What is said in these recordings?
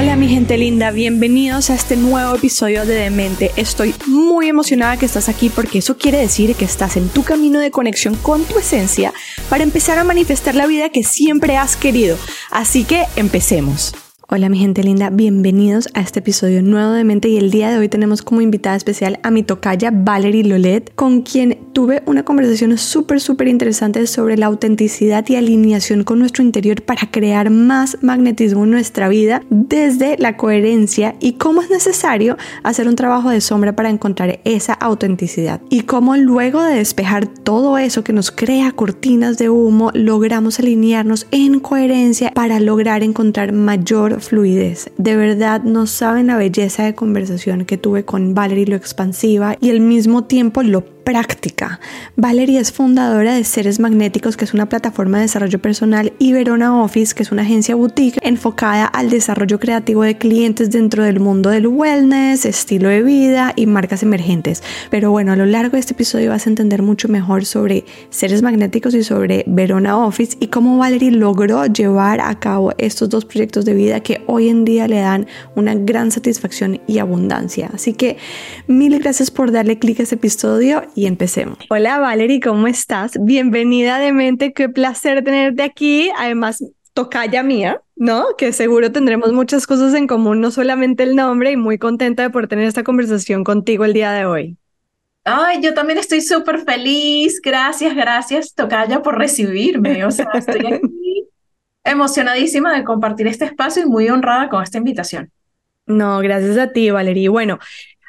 Hola mi gente linda, bienvenidos a este nuevo episodio de Demente. Estoy muy emocionada que estás aquí porque eso quiere decir que estás en tu camino de conexión con tu esencia para empezar a manifestar la vida que siempre has querido. Así que empecemos. Hola mi gente linda, bienvenidos a este episodio nuevo de Mente y el día de hoy tenemos como invitada especial a mi tocaya Valerie Lolet, con quien tuve una conversación súper súper interesante sobre la autenticidad y alineación con nuestro interior para crear más magnetismo en nuestra vida desde la coherencia y cómo es necesario hacer un trabajo de sombra para encontrar esa autenticidad y cómo luego de despejar todo eso que nos crea cortinas de humo logramos alinearnos en coherencia para lograr encontrar mayor fluidez. De verdad no saben la belleza de conversación que tuve con Valerie, lo expansiva y al mismo tiempo lo práctica. Valerie es fundadora de Seres Magnéticos, que es una plataforma de desarrollo personal, y Verona Office, que es una agencia boutique enfocada al desarrollo creativo de clientes dentro del mundo del wellness, estilo de vida y marcas emergentes. Pero bueno, a lo largo de este episodio vas a entender mucho mejor sobre Seres Magnéticos y sobre Verona Office y cómo Valerie logró llevar a cabo estos dos proyectos de vida que hoy en día le dan una gran satisfacción y abundancia. Así que mil gracias por darle clic a este episodio y empecemos. Hola Valerie, ¿cómo estás? Bienvenida de mente, qué placer tenerte aquí. Además, tocaya mía, ¿no? Que seguro tendremos muchas cosas en común, no solamente el nombre, y muy contenta de poder tener esta conversación contigo el día de hoy. Ay, yo también estoy súper feliz. Gracias, gracias, Tocaya, por recibirme. O sea, estoy aquí emocionadísima de compartir este espacio y muy honrada con esta invitación. No, gracias a ti, Valerie. Bueno,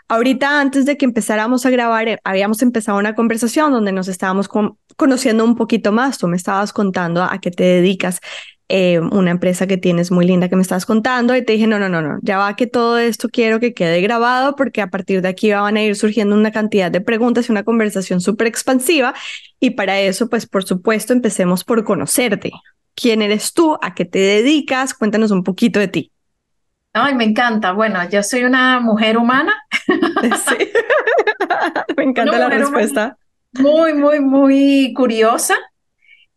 Ahorita antes de que empezáramos a grabar, eh, habíamos empezado una conversación donde nos estábamos conociendo un poquito más. Tú me estabas contando a, qué te dedicas, eh, una empresa que tienes muy linda que me estabas contando y te dije, no, no, no, no, ya va que todo esto quiero que quede grabado porque a partir de aquí van a ir surgiendo una cantidad de preguntas y una conversación súper expansiva y para eso, pues por supuesto, empecemos por conocerte. ¿Quién eres tú? ¿A qué te dedicas? Cuéntanos un poquito de ti. Ay, me encanta. Bueno, yo soy una mujer humana. Sí. me encanta la respuesta. Muy, muy, muy curiosa.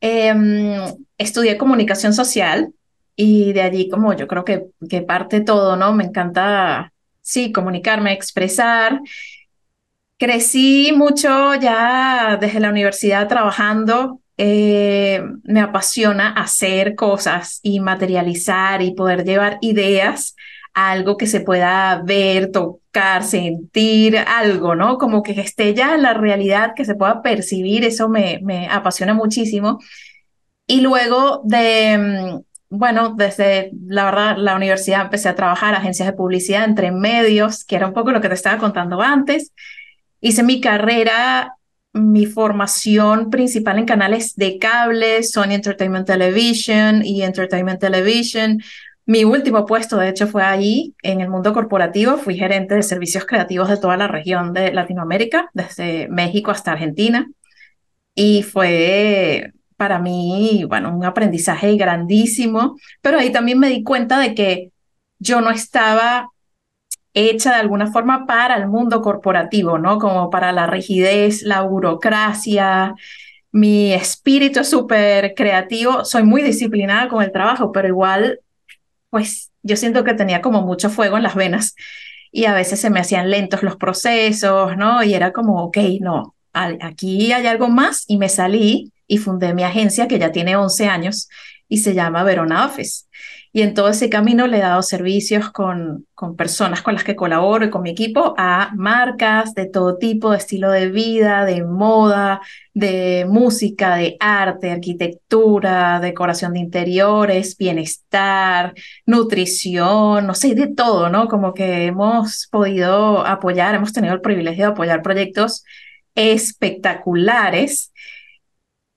Em, estudié comunicación social y de allí como yo creo que, que parte todo, ¿no? Me encanta, sí, comunicarme, expresar. Crecí mucho ya desde la universidad trabajando eh, me apasiona hacer cosas y materializar y poder llevar ideas a algo que se pueda ver, tocar, sentir, algo, ¿no? Como que esté ya la realidad, que se pueda percibir, eso me, me apasiona muchísimo. Y luego de, mm, bueno, desde la verdad, la universidad empecé a trabajar, agencias de publicidad entre medios, que era un poco lo que te estaba contando antes. Hice mi carrera mi formación principal en canales de cable, Sony Entertainment Television y Entertainment Television. Mi último puesto, de hecho, fue allí en el mundo corporativo. Fui gerente de servicios creativos de toda la región de Latinoamérica, desde México hasta Argentina. Y fue para mí, bueno, un aprendizaje grandísimo, pero ahí también me di cuenta de que yo no estaba hecha de alguna forma para el mundo corporativo, ¿no? Como para la rigidez, la burocracia. Mi espíritu es súper creativo, soy muy disciplinada con el trabajo, pero igual, pues yo siento que tenía como mucho fuego en las venas y a veces se me hacían lentos los procesos, ¿no? Y era como, ok, no, aquí hay algo más y me salí y fundé mi agencia que ya tiene 11 años y se llama Verona Office. Y en todo ese camino le he dado servicios con, con personas con las que colaboro y con mi equipo a marcas de todo tipo, de estilo de vida, de moda, de música, de arte, arquitectura, decoración de interiores, bienestar, nutrición, no sé, de todo, ¿no? Como que hemos podido apoyar, hemos tenido el privilegio de apoyar proyectos espectaculares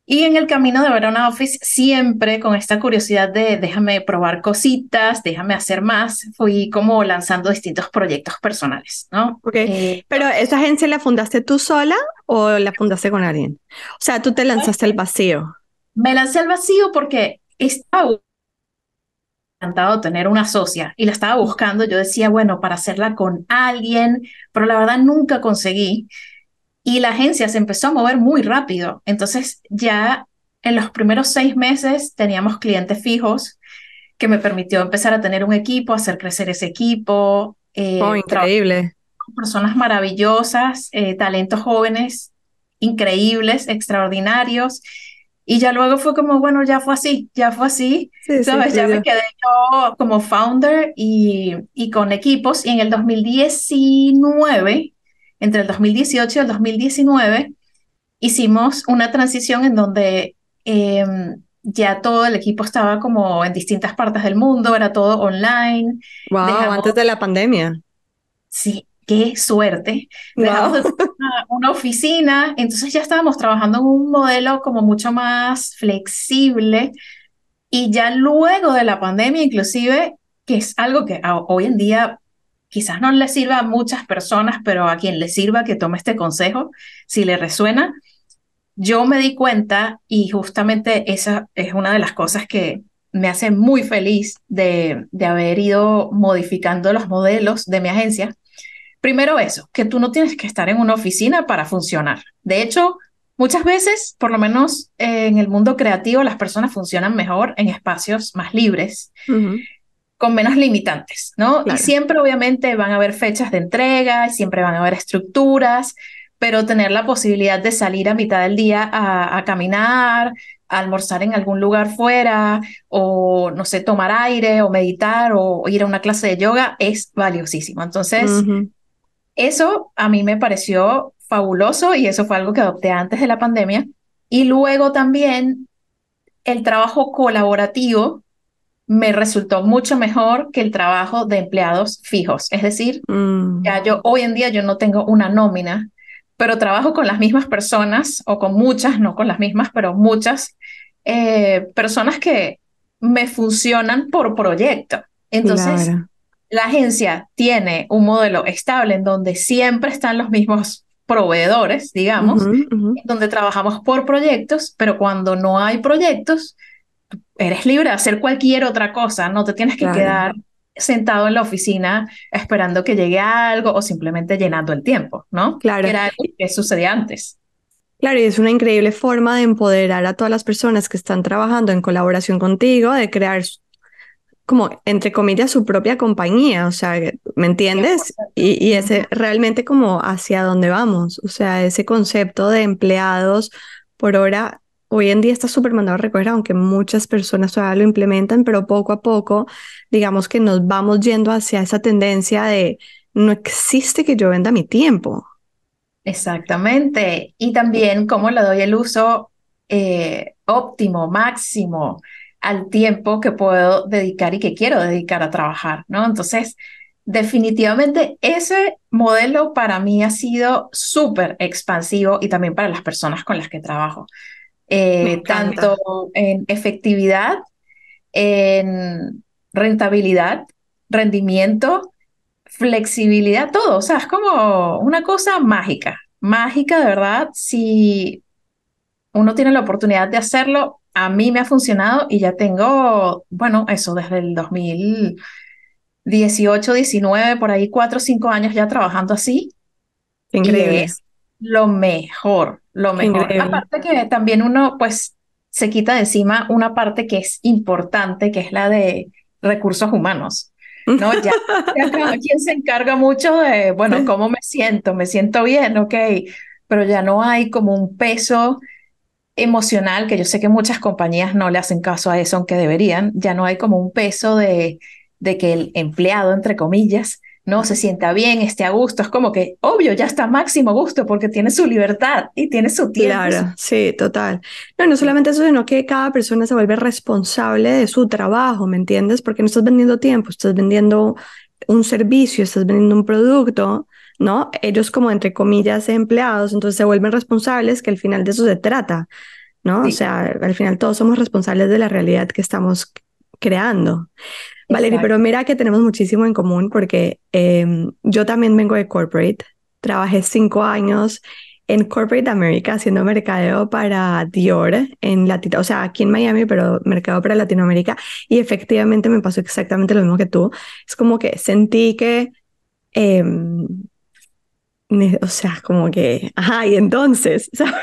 y en el camino de Verona Office, siempre con esta curiosidad de déjame probar cositas, déjame hacer más, fui como lanzando distintos proyectos personales, ¿no? Ok, eh, pero ¿esa agencia la fundaste tú sola o la fundaste con alguien? O sea, tú te lanzaste al vacío. Me lancé al vacío porque estaba encantado tener una socia y la estaba buscando. Yo decía, bueno, para hacerla con alguien, pero la verdad nunca conseguí y la agencia se empezó a mover muy rápido. Entonces ya en los primeros seis meses teníamos clientes fijos, que me permitió empezar a tener un equipo, hacer crecer ese equipo. Eh, oh, increíble. Personas maravillosas, eh, talentos jóvenes, increíbles, extraordinarios. Y ya luego fue como, bueno, ya fue así, ya fue así, ¿sabes? ya me quedé yo como founder y, y con equipos. Y en el 2019, entre el 2018 y el 2019, hicimos una transición en donde em, ya todo el equipo estaba como en distintas partes del mundo, era todo online. Wow, antes de la pandemia. Sí, qué suerte. Dejamos una, oficina, entonces ya estábamos trabajando en un modelo como mucho más flexible y ya luego de la pandemia inclusive, que es algo que hoy en día quizás no le sirva a muchas personas, pero a quien le sirva que tome este consejo, si le resuena, yo me di cuenta y justamente esa es una de las cosas que me hace muy feliz de, haber ido modificando los modelos de mi agencia. Primero eso, que tú no tienes que estar en una oficina para funcionar. De hecho, muchas veces, por lo menos en el mundo creativo, las personas funcionan mejor en espacios más libres. Con menos limitantes, ¿no? Y siempre obviamente van a haber fechas de entrega, siempre van a haber estructuras, pero tener la posibilidad de salir a mitad del día a, caminar, a almorzar en algún lugar fuera, o no sé, tomar aire, o meditar, o ir a una clase de yoga, es valiosísimo. Entonces, eso a mí me pareció fabuloso y eso fue algo que adopté antes de la pandemia. Y luego también el trabajo colaborativo me resultó mucho mejor que el trabajo de empleados fijos. Es decir, mm. ya yo hoy en día yo no tengo una nómina pero trabajo con las mismas personas o con muchas, no con las mismas, pero muchas eh, personas que me funcionan por proyecto. Entonces, la agencia tiene un modelo estable en donde siempre están los mismos proveedores, digamos, donde trabajamos por proyectos, pero cuando no hay proyectos, eres libre de hacer cualquier otra cosa, no te tienes que quedar sentado en la oficina esperando que llegue algo o simplemente llenando el tiempo, ¿no? Claro. Era algo que sucedía antes. Claro, y es una increíble forma de empoderar a todas las personas que están trabajando en colaboración contigo, de crear como, entre comillas, su propia compañía, o sea, ¿me entiendes? Y, y ese realmente como hacia dónde vamos, o sea, ese concepto de empleados por hora hoy en día está súper mandado a recoger, aunque muchas personas todavía lo implementan, pero poco a poco, digamos que nos vamos yendo hacia esa tendencia de no existe que yo venda mi tiempo. Exactamente. Y también cómo le doy el uso eh, óptimo, máximo al tiempo que puedo dedicar y que quiero dedicar a trabajar, ¿no? Entonces, definitivamente ese modelo para mí ha sido súper expansivo y también para las personas con las que trabajo. Eh, tanto en efectividad, en rentabilidad, rendimiento, flexibilidad, todo. O sea, es como una cosa mágica, mágica de verdad. Si uno tiene la oportunidad de hacerlo, a mí me ha funcionado y ya tengo, bueno, eso desde el 2018, 19, por ahí cuatro o cinco años ya trabajando así. Increíble lo mejor, lo mejor. Aparte que también uno pues se quita de encima una parte que es importante, que es la de recursos humanos. ¿no? Ya, quien se encarga mucho de, bueno, ¿cómo me siento? ¿Me siento bien? Ok, pero ya no hay como un peso emocional, que yo sé que muchas compañías no le hacen caso a eso, aunque deberían, ya no hay como un peso de, de que el empleado, entre comillas, no se sienta bien, esté a gusto. Es como que, obvio, ya está máximo gusto porque tiene su libertad y tiene su tiempo. Claro, sí, total. No, no solamente eso, sino que cada persona se vuelve responsable de su trabajo, ¿me entiendes? Porque no estás vendiendo tiempo, estás vendiendo un servicio, estás vendiendo un producto, ¿no? Ellos como entre comillas empleados, entonces se vuelven responsables, que al final de eso se trata, ¿no? O sea, al final todos somos responsables de la realidad que estamos creando. Valerie, pero mira que tenemos muchísimo en común porque em, yo también vengo de corporate. Trabajé cinco años en Corporate America haciendo mercadeo para Dior en Latino, o sea, aquí en Miami, pero mercado para Latinoamérica. Y efectivamente me pasó exactamente lo mismo que tú. Es como que sentí que em, o sea, como que, ajá, y entonces, ¿sabes?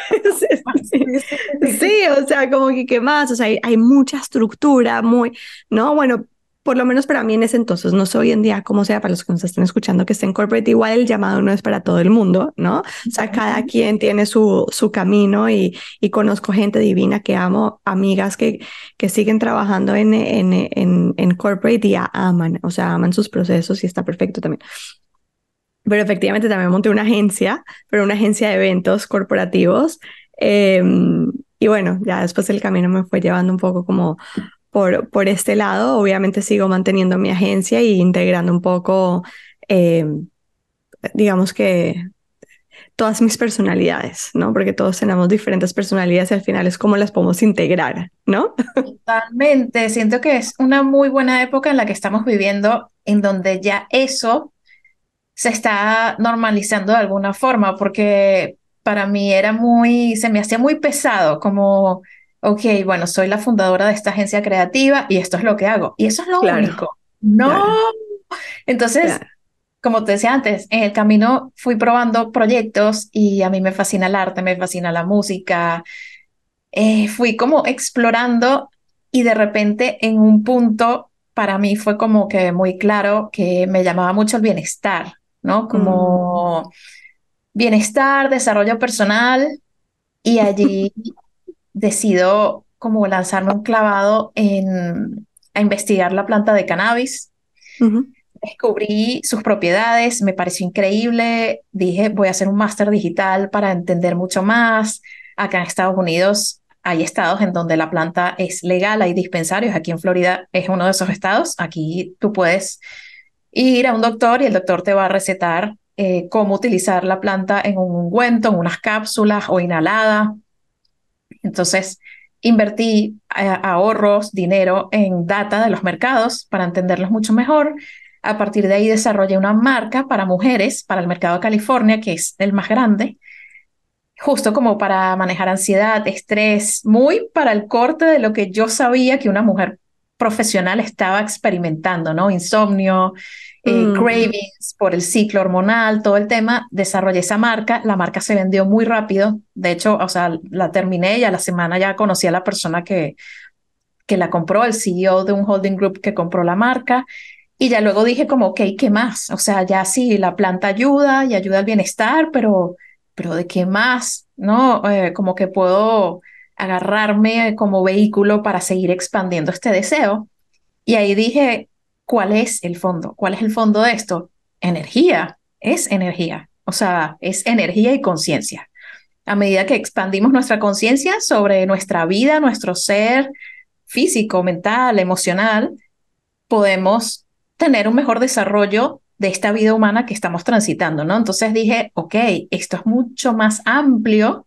Sí, o sea, como que, ¿qué más? O sea, hay, hay, mucha estructura, muy, no, bueno, por lo menos para mí en ese entonces, no sé hoy en día cómo sea para los que nos estén escuchando que estén corporate, igual el llamado no es para todo el mundo, ¿no? O sea, cada quien tiene su, su camino y, y conozco gente divina que amo, amigas que, que siguen trabajando en, en, en, en corporate y aman, o sea, aman sus procesos y está perfecto también. Pero efectivamente también monté una agencia, pero una agencia de eventos corporativos. Em, y bueno, ya después el camino me fue llevando un poco como por, por este lado. Obviamente sigo manteniendo mi agencia y integrando un poco, eh, digamos que todas mis personalidades, ¿no? Porque todos tenemos diferentes personalidades y al final es como las podemos integrar, ¿no? Totalmente. Siento que es una muy buena época en la que estamos viviendo, en donde ya eso se está normalizando de alguna forma, porque para mí era muy, se me hacía muy pesado, como ok, bueno, soy la fundadora de esta agencia creativa y esto es lo que hago. Y eso es lo único. No. Entonces, como te decía antes, en el camino fui probando proyectos y a mí me fascina el arte, me fascina la música. Eh, fui como explorando y de repente en un punto para mí fue como que muy claro que me llamaba mucho el bienestar, ¿no? Como mm. bienestar, desarrollo personal y allí decido como lanzarme un clavado en, a investigar la planta de cannabis. Descubrí sus propiedades, me pareció increíble. Dije, voy a hacer un máster digital para entender mucho más. Acá en Estados Unidos hay estados en donde la planta es legal, hay dispensarios. Aquí en Florida es uno de esos estados. Aquí tú puedes ir a un doctor y el doctor te va a recetar eh, cómo utilizar la planta en un ungüento, en unas cápsulas o inhalada. Entonces, invertí eh, ahorros, dinero en data de los mercados para entenderlos mucho mejor. A partir de ahí desarrollé una marca para mujeres, para el mercado de California, que es el más grande, justo como para manejar ansiedad, estrés, muy para el corte de lo que yo sabía que una mujer profesional estaba experimentando, ¿no? Insomnio, eh, mm. cravings por el ciclo hormonal, todo el tema. Desarrollé esa marca, la marca se vendió muy rápido. De hecho, o sea, la terminé y a la semana ya conocí a la persona que, que la compró, el CEO de un holding group que compró la marca. Y ya luego dije como, ok, ¿qué más? O sea, ya sí, la planta ayuda y ayuda al bienestar, pero, pero ¿de qué más? ¿No? Eh, como que puedo agarrarme como vehículo para seguir expandiendo este deseo. Y ahí dije, ¿cuál es el fondo? ¿Cuál es el fondo de esto? Energía, es energía. O sea, es energía y conciencia. A medida que expandimos nuestra conciencia sobre nuestra vida, nuestro ser físico, mental, emocional, podemos tener un mejor desarrollo de esta vida humana que estamos transitando, ¿no? Entonces dije, ok, esto es mucho más amplio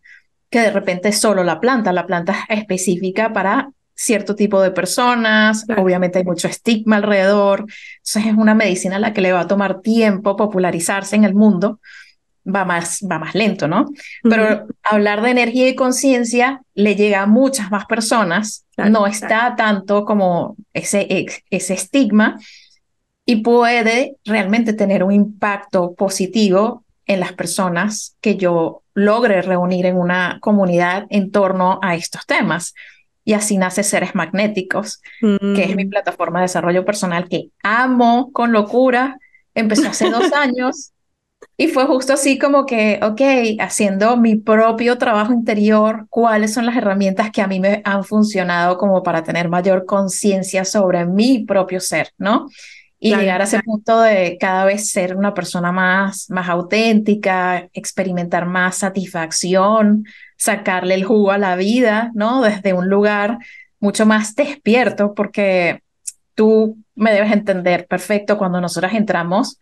que de repente solo la planta. La planta es específica para cierto tipo de personas, obviamente hay mucho estigma alrededor, entonces es una medicina a la que le va a tomar tiempo popularizarse en el mundo, va más, va más lento, ¿no? Pero hablar de energía y conciencia le llega a muchas más personas, no está tanto como ese, ese estigma y puede realmente tener un impacto positivo en las personas que yo logre reunir en una comunidad en torno a estos temas. Y así nace Seres Magnéticos, que es mi mm. plataforma de desarrollo personal que amo con locura. Empezó hace dos años y fue justo así como que, ok, haciendo mi propio trabajo interior, cuáles son las herramientas que a mí me han funcionado como para tener mayor conciencia sobre mi propio ser, ¿no? Y llegar a ese punto de cada vez ser una persona más, más auténtica, experimentar más satisfacción, sacarle el jugo a la vida, ¿no? Desde un lugar mucho más despierto, porque tú me debes entender perfecto cuando nosotras entramos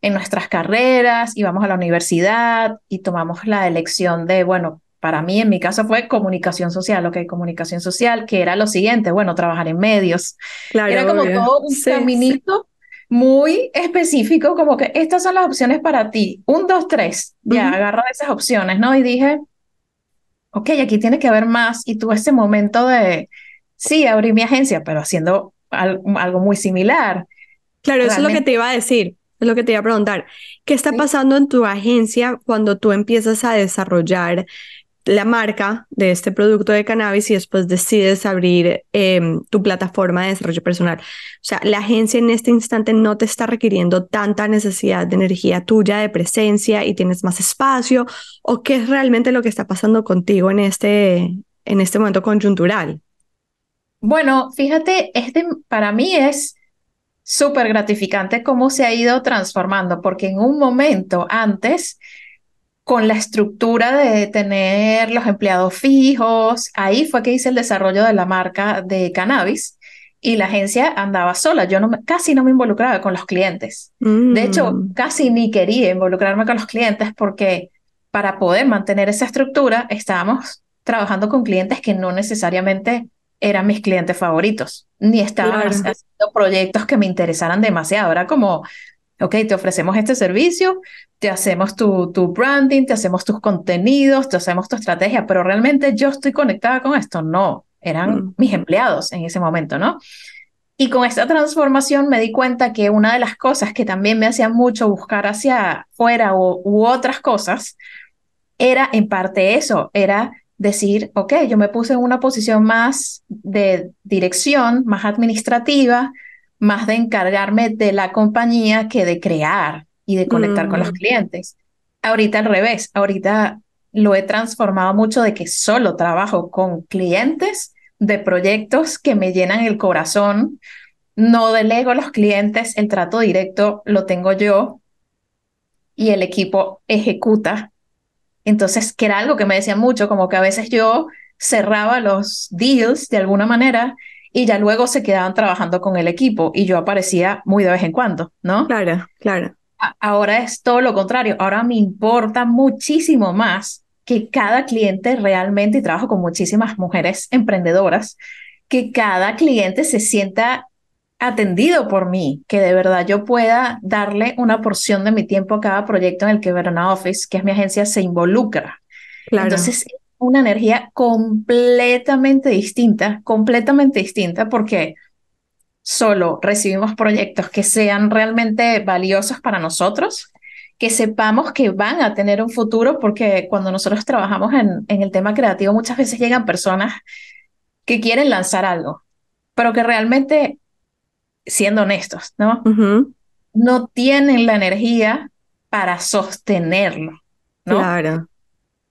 en nuestras carreras y vamos a la universidad y tomamos la elección de, bueno, para mí en mi caso fue comunicación social, ok, comunicación social, que era lo siguiente, bueno, trabajar en medios. Claro, era como todo un caminito muy específico, como que estas son las opciones para ti. Un, dos, tres. Ya, agarra esas opciones, ¿no? Y dije, ok, aquí tiene que haber más. Y tuve ese momento de, sí, abrí mi agencia, pero haciendo algo, muy similar. Claro, eso es lo que te iba a decir. es lo que te iba a preguntar. ¿Qué está pasando en tu agencia cuando tú empiezas a desarrollar la marca de este producto de cannabis y después decides abrir em, tu plataforma de desarrollo personal. O sea, la agencia en este instante no te está requiriendo tanta necesidad de energía tuya, de presencia y tienes más espacio o qué es realmente lo que está pasando contigo en este, en este momento conjuntural. Bueno, fíjate, este para mí es súper gratificante cómo se ha ido transformando, porque en un momento antes con la estructura de tener los empleados fijos. Ahí fue que hice el desarrollo de la marca de cannabis y la agencia andaba sola. Yo no casi no me involucraba con los clientes. De hecho, mm. casi ni quería involucrarme con los clientes porque para poder mantener esa estructura estábamos trabajando con clientes que no necesariamente eran mis clientes favoritos, ni estaban haciendo proyectos que me interesaran demasiado. Era como, ok, te ofrecemos este servicio, te hacemos tu, tu branding, te hacemos tus contenidos, te hacemos tu estrategia, pero realmente yo estoy conectada con esto. No, eran mm. mis empleados en ese momento, ¿no? Y con esta transformación me di cuenta que una de las cosas que también me hacía mucho buscar hacia afuera u, u otras cosas era en parte eso, era decir, ok, yo me puse en una posición más de dirección, más administrativa, más de encargarme de la compañía que de crear y de conectar con los mm. clientes. Ahorita al revés, ahorita lo he transformado mucho de que solo trabajo con clientes de proyectos que me llenan el corazón. No delego a los clientes, el trato directo lo tengo yo y el equipo ejecuta. Entonces, que era algo que me decía mucho, como que a veces yo cerraba los deals de alguna manera y ya luego se quedaban trabajando con el equipo y yo aparecía muy de vez en cuando, ¿no? Claro, claro. Ahora es todo lo contrario, ahora me importa muchísimo más que cada cliente realmente, y trabajo con muchísimas mujeres emprendedoras, que cada cliente se sienta atendido por mí, que de verdad yo pueda darle una porción de mi tiempo a cada proyecto en el que Verona Office, que es mi agencia, se involucra. Claro. Entonces, una energía completamente distinta, completamente distinta, porque solo recibimos proyectos que sean realmente valiosos para nosotros, que sepamos que van a tener un futuro, porque cuando nosotros trabajamos en, en el tema creativo, muchas veces llegan personas que quieren lanzar algo, pero que realmente, siendo honestos, ¿no? No tienen la energía para sostenerlo, ¿no? Claro.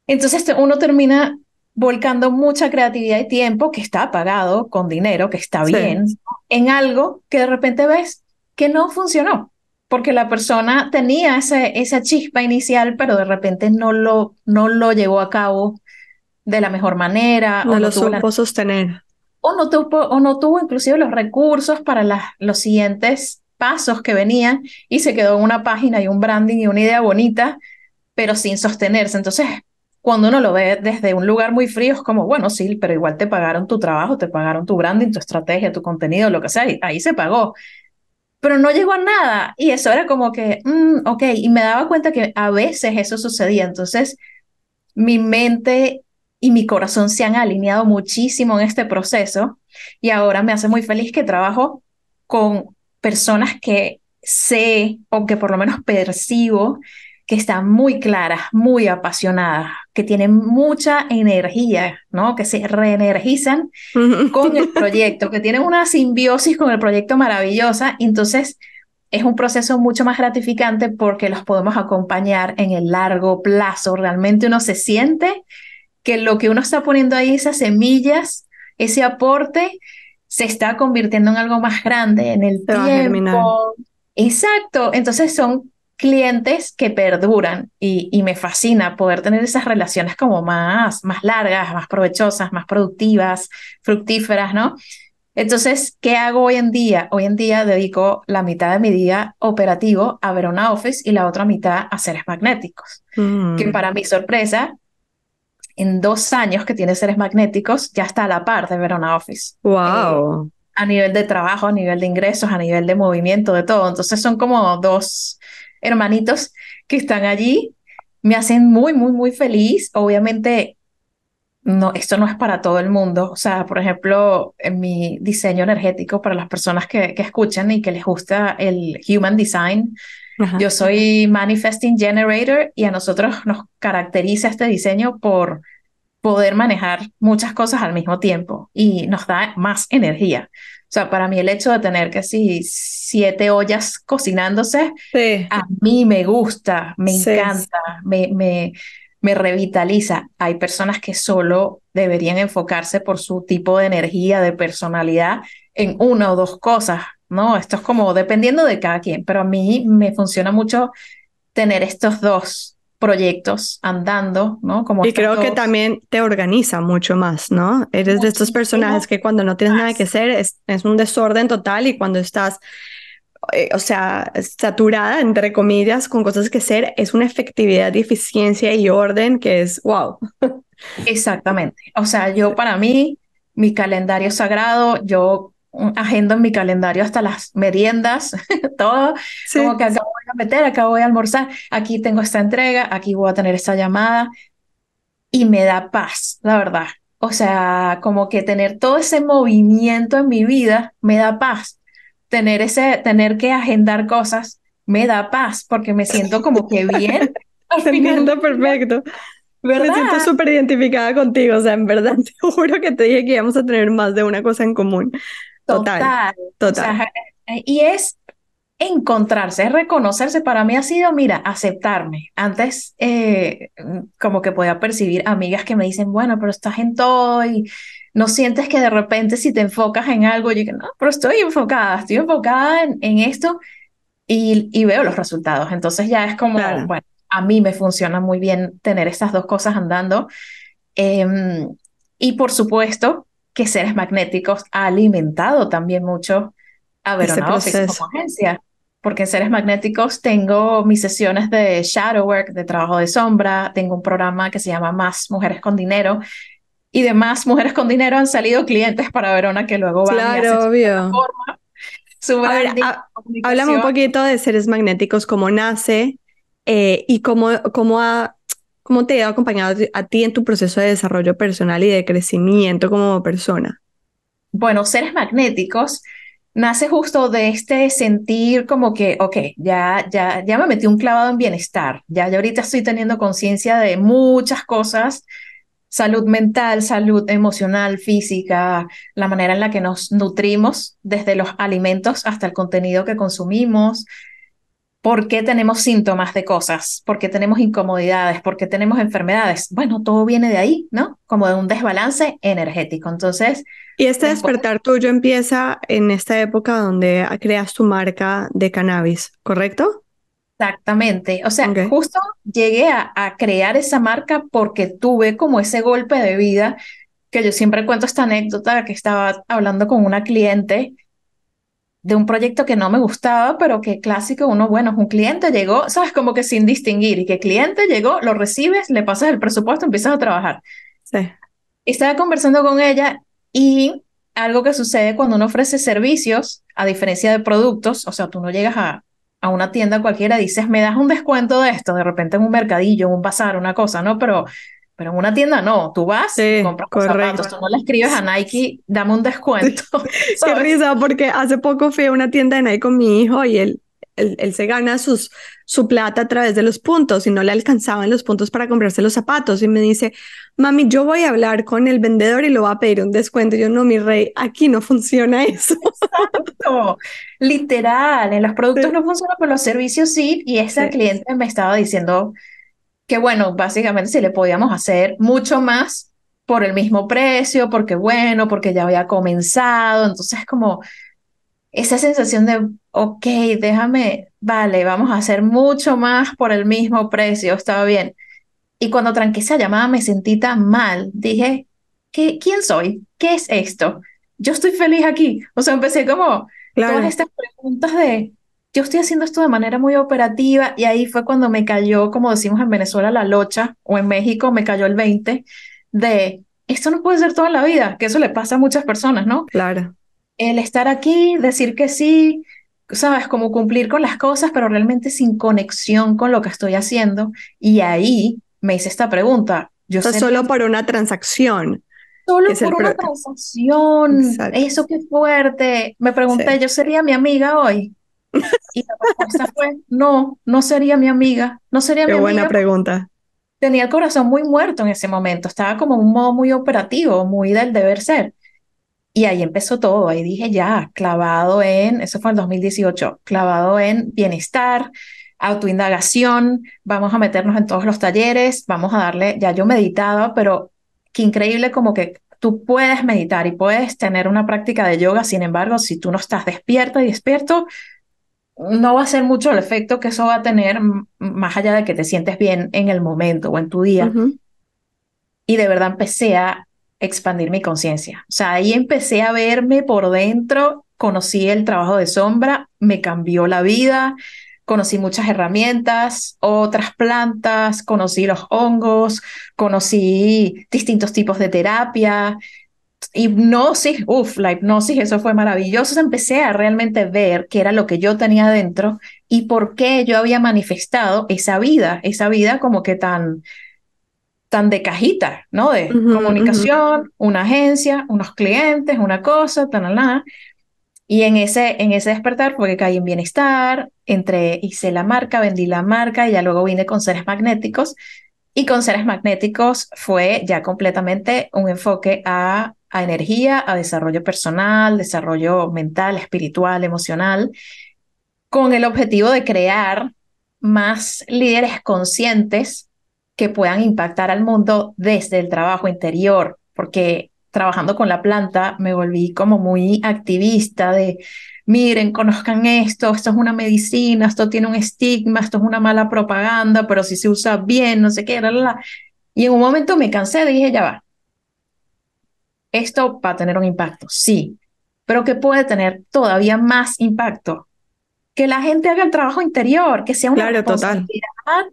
Entonces uno termina volcando mucha creatividad y tiempo que está pagado con dinero, que está bien, en algo que de repente ves que no funcionó, porque la persona tenía ese, esa chispa inicial, pero de repente no lo, no lo llevó a cabo de la mejor manera. No, lo supo sostener. O no, tuvo, o no tuvo inclusive los recursos para las, los siguientes pasos que venían y se quedó en una página y un branding y una idea bonita, pero sin sostenerse. Entonces, cuando uno lo ve desde un lugar muy frío, es como, bueno, sí, pero igual te pagaron tu trabajo, te pagaron tu branding, tu estrategia, tu contenido, lo que sea, y ahí se pagó. Pero no llegó a nada. Y eso era como que, mm, ok, y me daba cuenta que a veces eso sucedía. Entonces, mi mente y mi corazón se han alineado muchísimo en este proceso y ahora me hace muy feliz que trabajo con personas que sé o que por lo menos percibo que están muy claras, muy apasionadas, que tienen mucha energía, ¿no? Que se reenergizan con el proyecto, que tienen una simbiosis con el proyecto maravillosa. Entonces, es un proceso mucho más gratificante porque los podemos acompañar en el largo plazo. Realmente uno se siente que lo que uno está poniendo ahí, esas semillas, ese aporte, se está convirtiendo en algo más grande en el tiempo. Exacto. Entonces son clientes que perduran y, me fascina poder tener esas relaciones como más, más largas, más provechosas, más productivas, fructíferas, ¿no? Entonces, ¿qué hago hoy en día? Hoy en día dedico la mitad de mi día operativo a Verona Office y la otra mitad a seres magnéticos, que mm. para mi sorpresa, en dos años que tiene seres magnéticos, ya está a la par de Verona Office. ¡Wow! Eh, a nivel de trabajo, a nivel de ingresos, a nivel de movimiento, de todo. Entonces son como dos, hermanitos que están allí. Me hacen muy, muy, muy feliz. Obviamente, no, esto no es para todo el mundo. O sea, por ejemplo, en mi diseño energético para las personas que, que escuchan y que les gusta el human design, Yo soy Manifesting Generator y a nosotros nos caracteriza este diseño por poder manejar muchas cosas al mismo tiempo y nos da más energía. O sea, para mí el hecho de tener que si siete ollas cocinándose, a mí me gusta, me encanta, me, me, me revitaliza. Hay personas que solo deberían enfocarse por su tipo de energía, de personalidad, en una o dos cosas, ¿no? Esto es como dependiendo de cada quien, pero a mí me funciona mucho tener estos dos proyectos andando, ¿no? Como y creo que también te organiza mucho más, ¿no? Eres de estos personajes que cuando no tienes nada que hacer es, es un desorden total y cuando estás eh, o sea, saturada, entre comillas, con cosas que hacer, es una efectividad, eficiencia y orden que es wow. Exactamente. O sea, yo para mí, mi calendario sagrado, yo agendo en mi calendario hasta las meriendas, todo, como que acá voy a meter, acá voy a almorzar, aquí tengo esta entrega, aquí voy a tener esta llamada y me da paz, la verdad. O sea, como que tener todo ese movimiento en mi vida me da paz tener ese, tener que agendar cosas me da paz porque me siento como que bien. Al final, perfecto. ¿verdad? Me siento súper identificada contigo, o sea, en verdad, te juro que te dije que íbamos a tener más de una cosa en común. Total, total. y es encontrarse, es reconocerse. Para mí ha sido, mira, aceptarme. Antes, eh, como que podía percibir amigas que me dicen, bueno, pero estás en todo y no sientes que de repente si te enfocas en algo, yo digo, no, pero estoy enfocada, estoy enfocada en, en esto y, y, veo los resultados. Entonces ya es como, bueno, a mí me funciona muy bien tener estas dos cosas andando. Em, y por supuesto que Seres Magnéticos ha alimentado también mucho a Verona Office como agencia. Porque en Seres Magnéticos tengo mis sesiones de shadow work, de trabajo de sombra, tengo un programa que se llama Más Mujeres con Dinero, y demás mujeres con dinero han salido clientes para Verona que luego van claro, y obvio. Su Háblame un poquito de seres magnéticos, cómo nace eh, y cómo, cómo, ha, cómo te ha acompañado a ti en tu proceso de desarrollo personal y de crecimiento como persona. Bueno, seres magnéticos nace justo de este sentir como que, ok, ya, ya, ya me metí un clavado en bienestar, ya, ya ahorita estoy teniendo conciencia de muchas cosas salud mental, salud emocional, física, la manera en la que nos nutrimos, desde los alimentos hasta el contenido que consumimos, por qué tenemos síntomas de cosas, por qué tenemos incomodidades, por qué tenemos enfermedades. Bueno, todo viene de ahí, ¿no? Como de un desbalance energético. Entonces... Y este despertar tuyo empieza en esta época donde creas tu marca de cannabis, ¿correcto? Exactamente. O sea, justo llegué a, crear esa marca porque tuve como ese golpe de vida que yo siempre cuento esta anécdota que estaba hablando con una cliente de un proyecto que no me gustaba, pero que clásico, uno, bueno, es un cliente, llegó, sabes, como que sin distinguir, y que cliente llegó, lo recibes, le pasas el presupuesto, empiezas a trabajar. Sí. Estaba conversando con ella y algo que sucede cuando uno ofrece servicios, a diferencia de productos, o sea, tú no llegas a, a una tienda cualquiera, dices, me das un descuento de esto, de repente en un mercadillo, en un bazar, una cosa, ¿no? Pero, pero en una tienda no, tú vas, y compras zapatos, tú no le escribes a Nike, dame un descuento. Qué risa, porque hace poco fui a una tienda de Nike con mi hijo y él él, se gana sus, su plata a través de los puntos y no le alcanzaban los puntos para comprarse los zapatos. Y me dice, mami, yo voy a hablar con el vendedor y lo va a pedir un descuento. yo, no, mi rey, aquí no funciona eso. Exacto. Literal, en los productos no funciona, pero los servicios sí. Y esa cliente me estaba diciendo que, bueno, básicamente si le podíamos hacer mucho más por el mismo precio, porque bueno, porque ya había comenzado. Entonces, como esa sensación de, ok, déjame, vale, vamos a hacer mucho más por el mismo precio, estaba bien. Y cuando tranqué esa llamada me sentí tan mal, dije, ¿qué, ¿quién soy? ¿Qué es esto? Yo estoy feliz aquí. O sea, empecé como todas estas preguntas de, yo estoy haciendo esto de manera muy operativa y ahí fue cuando me cayó, como decimos en Venezuela, la locha o en México me cayó el 20 de, esto no puede ser toda la vida, que eso le pasa a muchas personas, ¿no? Claro el estar aquí, decir que sí, sabes, como cumplir con las cosas, pero realmente sin conexión con lo que estoy haciendo. Y ahí me hice esta pregunta. Yo solo por una transacción. Solo por una transacción. Eso qué fuerte. Me pregunté, ¿yo sería mi amiga hoy? Y la respuesta fue, no, no sería mi amiga, no sería Qué mi buena pregunta. Tenía el corazón muy muerto en ese momento, estaba como un modo muy operativo, muy del deber ser. Y ahí empezó todo, ahí dije ya, clavado en, eso fue en 2018, clavado en bienestar, autoindagación, vamos a meternos en todos los talleres, vamos a darle, ya yo meditaba, pero qué increíble como que tú puedes meditar y puedes tener una práctica de yoga, sin embargo, si tú no estás despierta y despierto, no va a ser mucho el efecto que eso va a tener más allá de que te sientes bien en el momento o en tu día. Y de verdad empecé a expandir mi conciencia. O sea, ahí empecé a verme por dentro, conocí el trabajo de sombra, me cambió la vida, conocí muchas herramientas, otras plantas, conocí los hongos, conocí distintos tipos de terapia, hipnosis, uff, la hipnosis, eso fue maravilloso. Empecé a realmente ver qué era lo que yo tenía dentro y por qué yo había manifestado esa vida, esa vida como que tan, tan de cajita, ¿no? De comunicación, una agencia, unos clientes, una cosa, tan, nada. Y en ese, en ese despertar fue que caí en bienestar, entre hice la marca, vendí la marca y ya luego vine con seres magnéticos. Y con seres magnéticos fue ya completamente un enfoque a a energía, a desarrollo personal, desarrollo mental, espiritual, emocional, con el objetivo de crear más líderes conscientes que puedan impactar al mundo desde el trabajo interior, porque trabajando con la planta me volví como muy activista de, miren, conozcan esto, esto es una medicina, esto tiene un estigma, esto es una mala propaganda, pero si se usa bien, no sé qué, la, la. y en un momento me cansé, dije, ya va, esto va a tener un impacto, sí, pero que puede tener todavía más impacto. Que la gente haga el trabajo interior, que sea una claro, responsabilidad,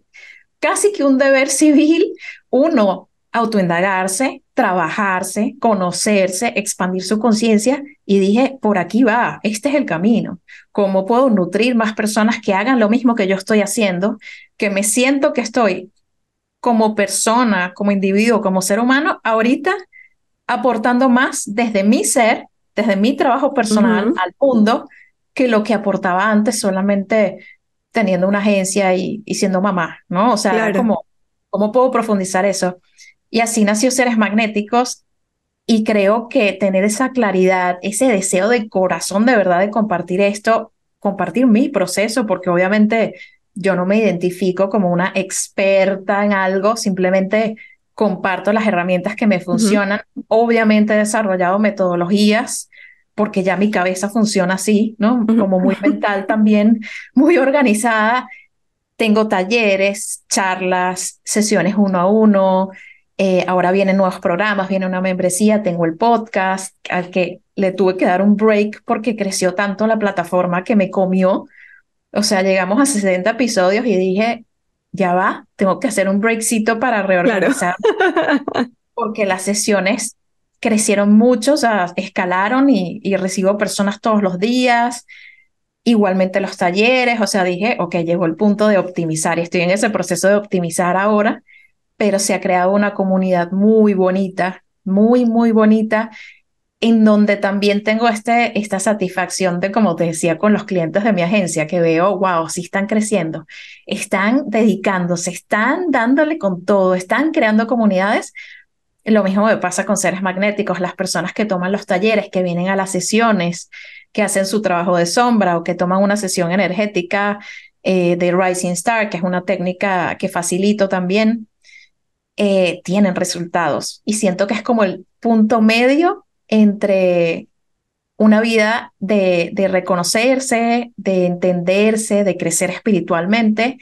casi que un deber civil, uno, autoindagarse, trabajarse, conocerse, expandir su conciencia y dije, por aquí va, este es el camino. ¿Cómo puedo nutrir más personas que hagan lo mismo que yo estoy haciendo, que me siento que estoy como persona, como individuo, como ser humano, ahorita aportando más desde mi ser, desde mi trabajo personal al mundo, que lo que aportaba antes solamente teniendo una agencia y, siendo mamá, ¿no? O sea, como, ¿cómo puedo profundizar eso? Y así nació Seres Magnéticos y creo que tener esa claridad, ese deseo de corazón de verdad de compartir esto, compartir mi proceso, porque obviamente yo no me identifico como una experta en algo, simplemente comparto las herramientas que me funcionan. Obviamente he desarrollado metodologías porque ya mi cabeza funciona así, ¿no? Como muy mental también, muy organizada. Tengo talleres, charlas, sesiones uno a uno. Eh, ahora vienen nuevos programas, viene una membresía, tengo el podcast al que le tuve que dar un break porque creció tanto la plataforma que me comió. O sea, llegamos a 60 episodios y dije, ya va, tengo que hacer un breakcito para reorganizar, porque las sesiones crecieron mucho, o sea, escalaron y, y, recibo personas todos los días, igualmente los talleres, o sea, dije, ok, llegó el punto de optimizar y estoy en ese proceso de optimizar ahora, pero se ha creado una comunidad muy bonita, muy, muy bonita en donde también tengo este, esta satisfacción de, como te decía, con los clientes de mi agencia, que veo, wow, sí están creciendo, están dedicándose, están dándole con todo, están creando comunidades. Lo mismo me pasa con seres magnéticos, las personas que toman los talleres, que vienen a las sesiones, que hacen su trabajo de sombra o que toman una sesión energética eh, de Rising Star, que es una técnica que facilito también, eh, tienen resultados. Y siento que es como el punto medio entre una vida de, de, reconocerse, de entenderse, de crecer espiritualmente,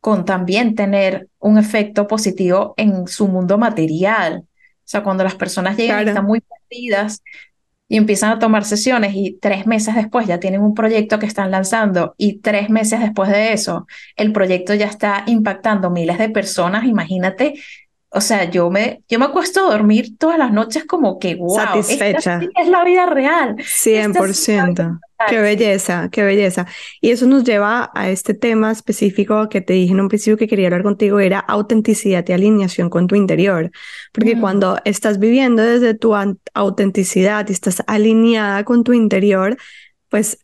con también tener un efecto positivo en su mundo material. O sea, cuando las personas llegan y están muy perdidas y empiezan a tomar sesiones y tres meses después ya tienen un proyecto que están lanzando y tres meses después de eso el proyecto ya está impactando miles de personas, imagínate o sea, yo me, yo me acuesto a dormir todas las noches como que, wow, satisfecha. es la vida real. 100%. qué belleza, qué belleza. Y eso nos lleva a este tema específico que te dije en un principio que quería hablar contigo, era autenticidad y alineación con tu interior. Porque mm. cuando estás viviendo desde tu autenticidad y estás alineada con tu interior, pues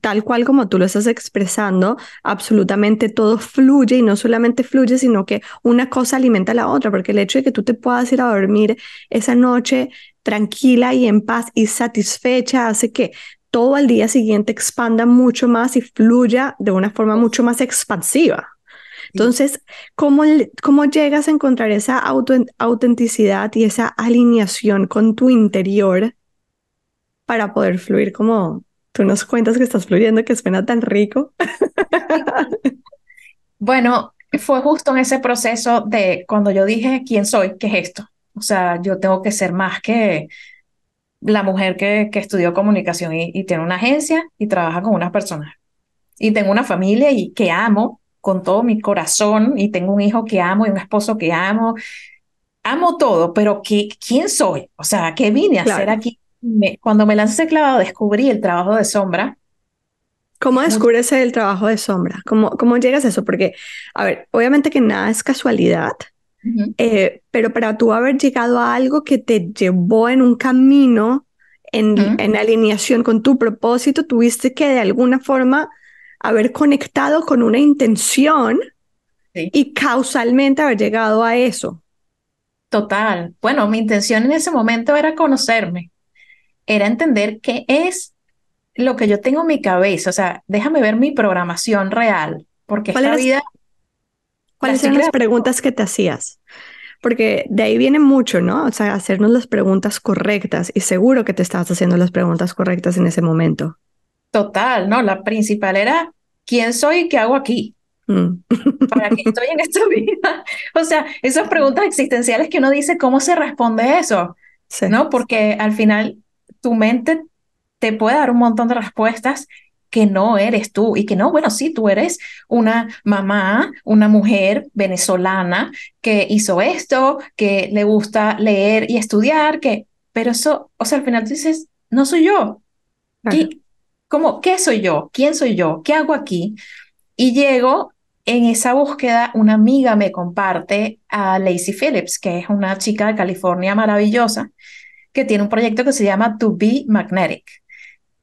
tal cual como tú lo estás expresando, absolutamente todo fluye y no solamente fluye, sino que una cosa alimenta a la otra, porque el hecho de que tú te puedas ir a dormir esa noche tranquila y en paz y satisfecha hace que todo al día siguiente expanda mucho más y fluya de una forma mucho más expansiva. Entonces, ¿cómo, cómo llegas a encontrar esa autenticidad y esa alineación con tu interior para poder fluir como tú nos cuentas que estás fluyendo, que suena tan rico? bueno, fue justo en ese proceso de cuando yo dije, ¿quién soy? ¿Qué es esto? O sea, yo tengo que ser más que la mujer que, que estudió comunicación y, y, tiene una agencia y trabaja con unas personas. Y tengo una familia y que amo con todo mi corazón y tengo un hijo que amo y un esposo que amo. Amo todo, pero ¿qué, ¿quién soy? O sea, ¿qué vine a hacer aquí? Cuando me lancé clavado descubrí el trabajo de sombra. ¿Cómo descubres el trabajo de sombra? ¿Cómo, ¿Cómo llegas a eso? Porque, a ver, obviamente que nada es casualidad, eh, pero para tú haber llegado a algo que te llevó en un camino en, en alineación con tu propósito, tuviste que de alguna forma haber conectado con una intención y causalmente haber llegado a eso. Total. Bueno, mi intención en ese momento era conocerme, era entender qué es lo que yo tengo en mi cabeza, o sea, déjame ver mi programación real, porque esta vida... ¿Cuáles eran las preguntas que te hacías? Porque de ahí viene mucho, ¿no? O sea, hacernos las preguntas correctas y seguro que te estabas haciendo las preguntas correctas en ese momento. Total, no, la principal era quién soy y qué hago aquí. Mm. ¿Para qué estoy en esta vida? O sea, esas preguntas existenciales que uno dice, ¿cómo se responde eso? ¿No? Porque al final tu mente te puede dar un montón de respuestas que no eres tú y que no, bueno, sí, tú eres una mamá, una mujer venezolana que hizo esto, que le gusta leer y estudiar, que, pero eso, o sea, al final tú dices, no soy yo. ¿Cómo, ¿Qué soy yo? ¿Quién soy yo? ¿Qué hago aquí? Y llego en esa búsqueda, una amiga me comparte a Lacey Phillips, que es una chica de California maravillosa, que tiene un proyecto que se llama To Be Magnetic.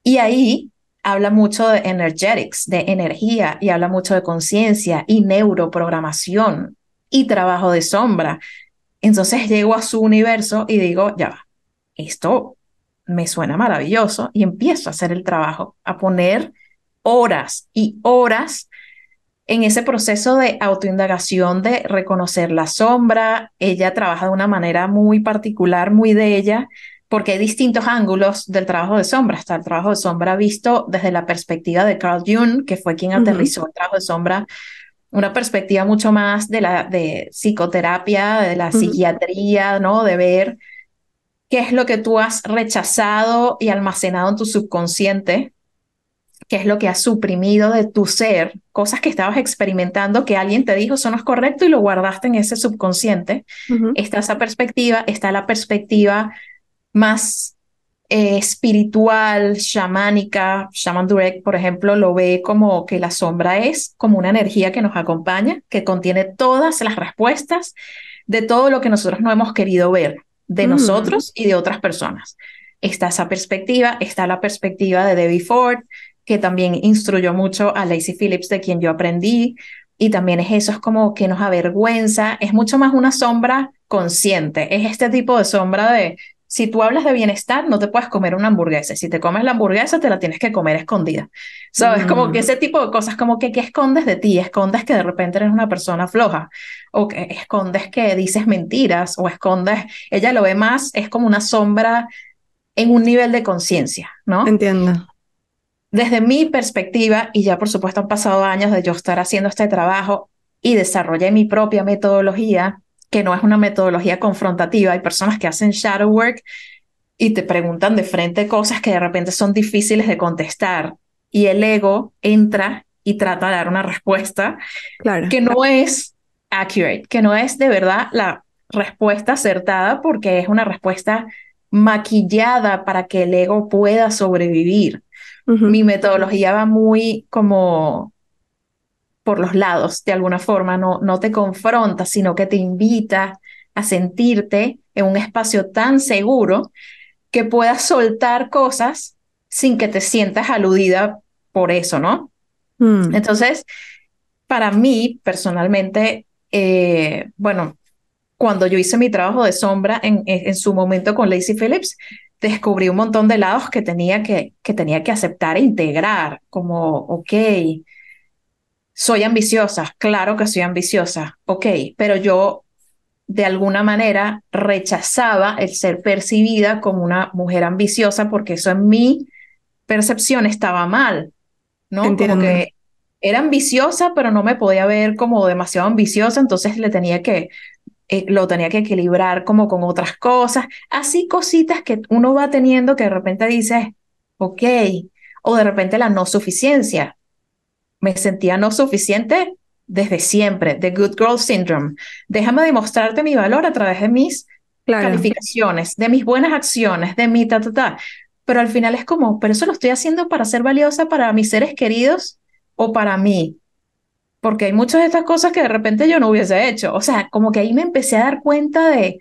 Y ahí habla mucho de energetics, de energía, y habla mucho de conciencia y neuroprogramación y trabajo de sombra. Entonces llego a su universo y digo, ya va, esto me suena maravilloso y empiezo a hacer el trabajo, a poner horas y horas en ese proceso de autoindagación, de reconocer la sombra. Ella trabaja de una manera muy particular, muy de ella, porque hay distintos ángulos del trabajo de sombra. Está el trabajo de sombra visto desde la perspectiva de Carl Jung, que fue quien aterrizó el trabajo de sombra, una perspectiva mucho más de la de psicoterapia, de la psiquiatría, ¿no? De ver qué es lo que tú has rechazado y almacenado en tu subconsciente, qué es lo que has suprimido de tu ser, cosas que estabas experimentando que alguien te dijo eso no es correcto y lo guardaste en ese subconsciente. Está esa perspectiva, está la perspectiva más eh, espiritual, chamánica. Shaman Durek, por ejemplo, lo ve como que la sombra es como una energía que nos acompaña, que contiene todas las respuestas de todo lo que nosotros no hemos querido ver de mm. nosotros y de otras personas. Está esa perspectiva, está la perspectiva de Debbie Ford, que también instruyó mucho a Lacey Phillips, de quien yo aprendí, y también es eso, es como que nos avergüenza, es mucho más una sombra consciente, es este tipo de sombra de si tú hablas de bienestar, no te puedes comer una hamburguesa. Si te comes la hamburguesa, te la tienes que comer escondida. ¿Sabes? Como que ese tipo de cosas, como que ¿qué escondes de ti? Escondes que de repente eres una persona floja, o que escondes que dices mentiras, o escondes, ella lo ve más, es como una sombra en un nivel de conciencia, ¿no? Entiendo. Desde mi perspectiva, y ya por supuesto han pasado años de yo estar haciendo este trabajo y desarrollé mi propia metodología, que no es una metodología confrontativa. Hay personas que hacen shadow work y te preguntan de frente cosas que de repente son difíciles de contestar y el ego entra y trata de dar una respuesta claro. que no es accurate, que no es de verdad la respuesta acertada porque es una respuesta maquillada para que el ego pueda sobrevivir. Mi metodología va muy como por los lados, de alguna forma, no, no te confronta, sino que te invita a sentirte en un espacio tan seguro que puedas soltar cosas sin que te sientas aludida por eso, ¿no? Mm. Entonces, para mí, personalmente, eh, bueno, cuando yo hice mi trabajo de sombra en, en, su momento con Lacey Phillips, descubrí un montón de lados que tenía que, que tenía que aceptar e integrar, como, ok, soy ambiciosa, claro que soy ambiciosa, ok, pero yo de alguna manera rechazaba el ser percibida como una mujer ambiciosa porque eso en mi percepción estaba mal, ¿no? Como que era ambiciosa, pero no me podía ver como demasiado ambiciosa, entonces le tenía que, eh, lo tenía que equilibrar como con otras cosas, así cositas que uno va teniendo que de repente dices, ok, o de repente la no suficiencia. Me sentía no suficiente desde siempre, The Good Girl Syndrome. Déjame demostrarte mi valor a través de mis calificaciones, de mis buenas acciones, de mi ta, ta, ta. Pero al final es como, pero eso lo estoy haciendo para ser valiosa para mis seres queridos o para mí. Porque hay muchas de estas cosas que de repente yo no hubiese hecho. O sea, como que ahí me empecé a dar cuenta de,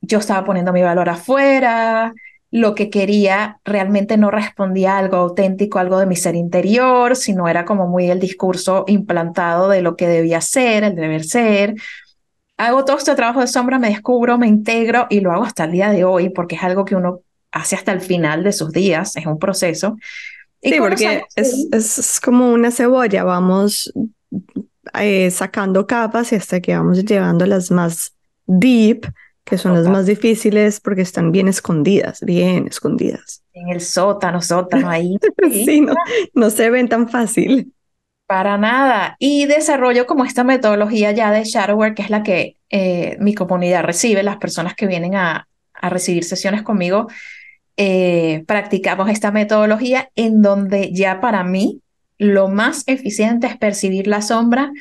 yo estaba poniendo mi valor afuera, lo que quería realmente no respondía a algo auténtico, algo de mi ser interior, sino era como muy el discurso implantado de lo que debía ser, el deber ser. Hago todo este trabajo de sombra, me descubro, me integro y lo hago hasta el día de hoy porque es algo que uno hace hasta el final de sus días, es un proceso sí, porque es, es, como una cebolla, vamos eh, sacando capas y hasta que vamos llegando a las más deep, que son las más difíciles porque están bien escondidas, bien escondidas. En el sótano, sótano ahí. sí, no, no se ven tan fácil. Para nada. Y desarrollo como esta metodología ya de Shadowwork, que es la que eh, mi comunidad recibe, las personas que vienen a, a recibir sesiones conmigo, eh, practicamos esta metodología en donde ya para mí lo más eficiente es percibir la sombra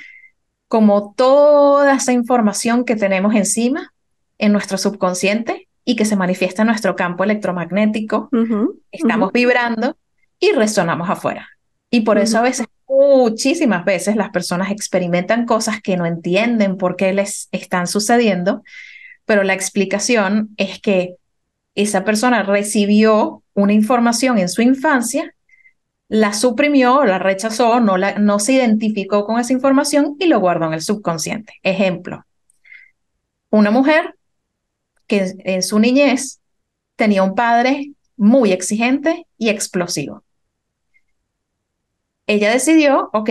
como toda esa información que tenemos encima en nuestro subconsciente y que se manifiesta en nuestro campo electromagnético. Estamos vibrando y resonamos afuera. Y por eso a veces, muchísimas veces, las personas experimentan cosas que no entienden por qué les están sucediendo, pero la explicación es que esa persona recibió una información en su infancia, la suprimió, la rechazó, no, la, no se identificó con esa información y lo guardó en el subconsciente. Ejemplo, una mujer que en su niñez tenía un padre muy exigente y explosivo. Ella decidió, ok,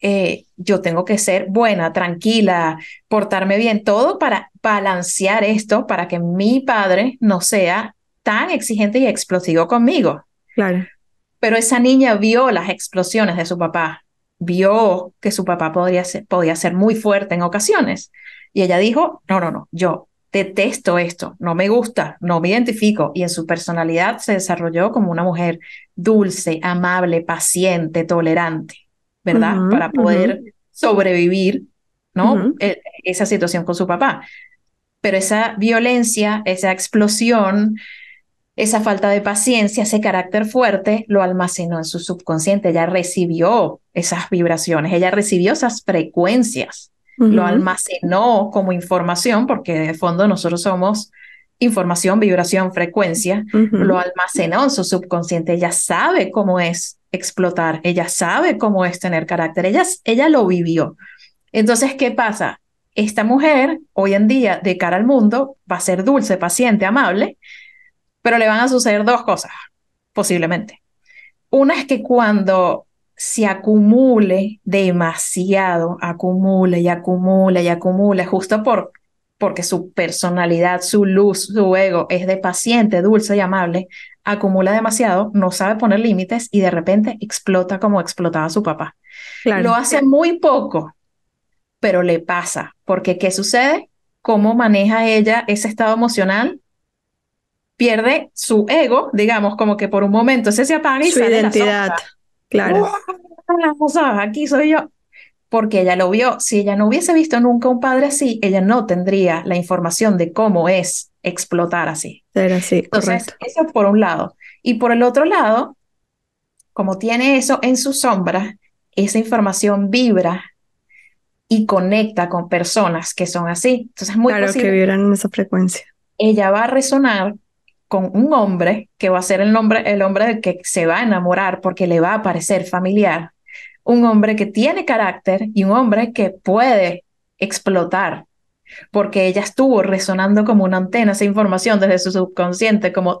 eh, yo tengo que ser buena, tranquila, portarme bien, todo para balancear esto, para que mi padre no sea tan exigente y explosivo conmigo. Claro. Pero esa niña vio las explosiones de su papá, vio que su papá podía ser, podía ser muy fuerte en ocasiones. Y ella dijo, no, no, no, yo detesto esto, no me gusta, no me identifico. Y en su personalidad se desarrolló como una mujer dulce, amable, paciente, tolerante. ¿verdad? Para poder sobrevivir, ¿no? E, esa situación con su papá. Pero esa violencia, esa explosión, esa falta de paciencia, ese carácter fuerte, lo almacenó en su subconsciente. Ella recibió esas vibraciones, ella recibió esas frecuencias, lo almacenó como información, porque de fondo nosotros somos información, vibración, frecuencia, lo almacenó en su subconsciente. Ella sabe cómo es explotar, ella sabe cómo es tener carácter, ella, ella lo vivió. Entonces, ¿qué pasa? Esta mujer, hoy en día, de cara al mundo, va a ser dulce, paciente, amable, pero le van a suceder dos cosas, posiblemente. Una es que cuando se acumule demasiado, acumule y acumule y acumule, justo por porque su personalidad, su luz, su ego es de paciente, dulce y amable, acumula demasiado, no sabe poner límites y de repente explota como explotaba su papá. Lo hace muy poco, pero le pasa, porque ¿qué sucede? ¿Cómo maneja ella ese estado emocional? Pierde su ego, digamos, como que por un momento ese se apaga y su identidad. Claro. aquí soy yo porque ella lo vio. Si ella no hubiese visto nunca un padre así, ella no tendría la información de cómo es explotar así. Era así, Entonces, eso por un lado. Y por el otro lado, como tiene eso en su sombra, esa información vibra y conecta con personas que son así. Entonces, es muy claro, que vibran en esa frecuencia. Ella va a resonar con un hombre que va a ser el, nombre, el hombre del que se va a enamorar porque le va a parecer familiar, un hombre que tiene carácter y un hombre que puede explotar, porque ella estuvo resonando como una antena esa información desde su subconsciente, como...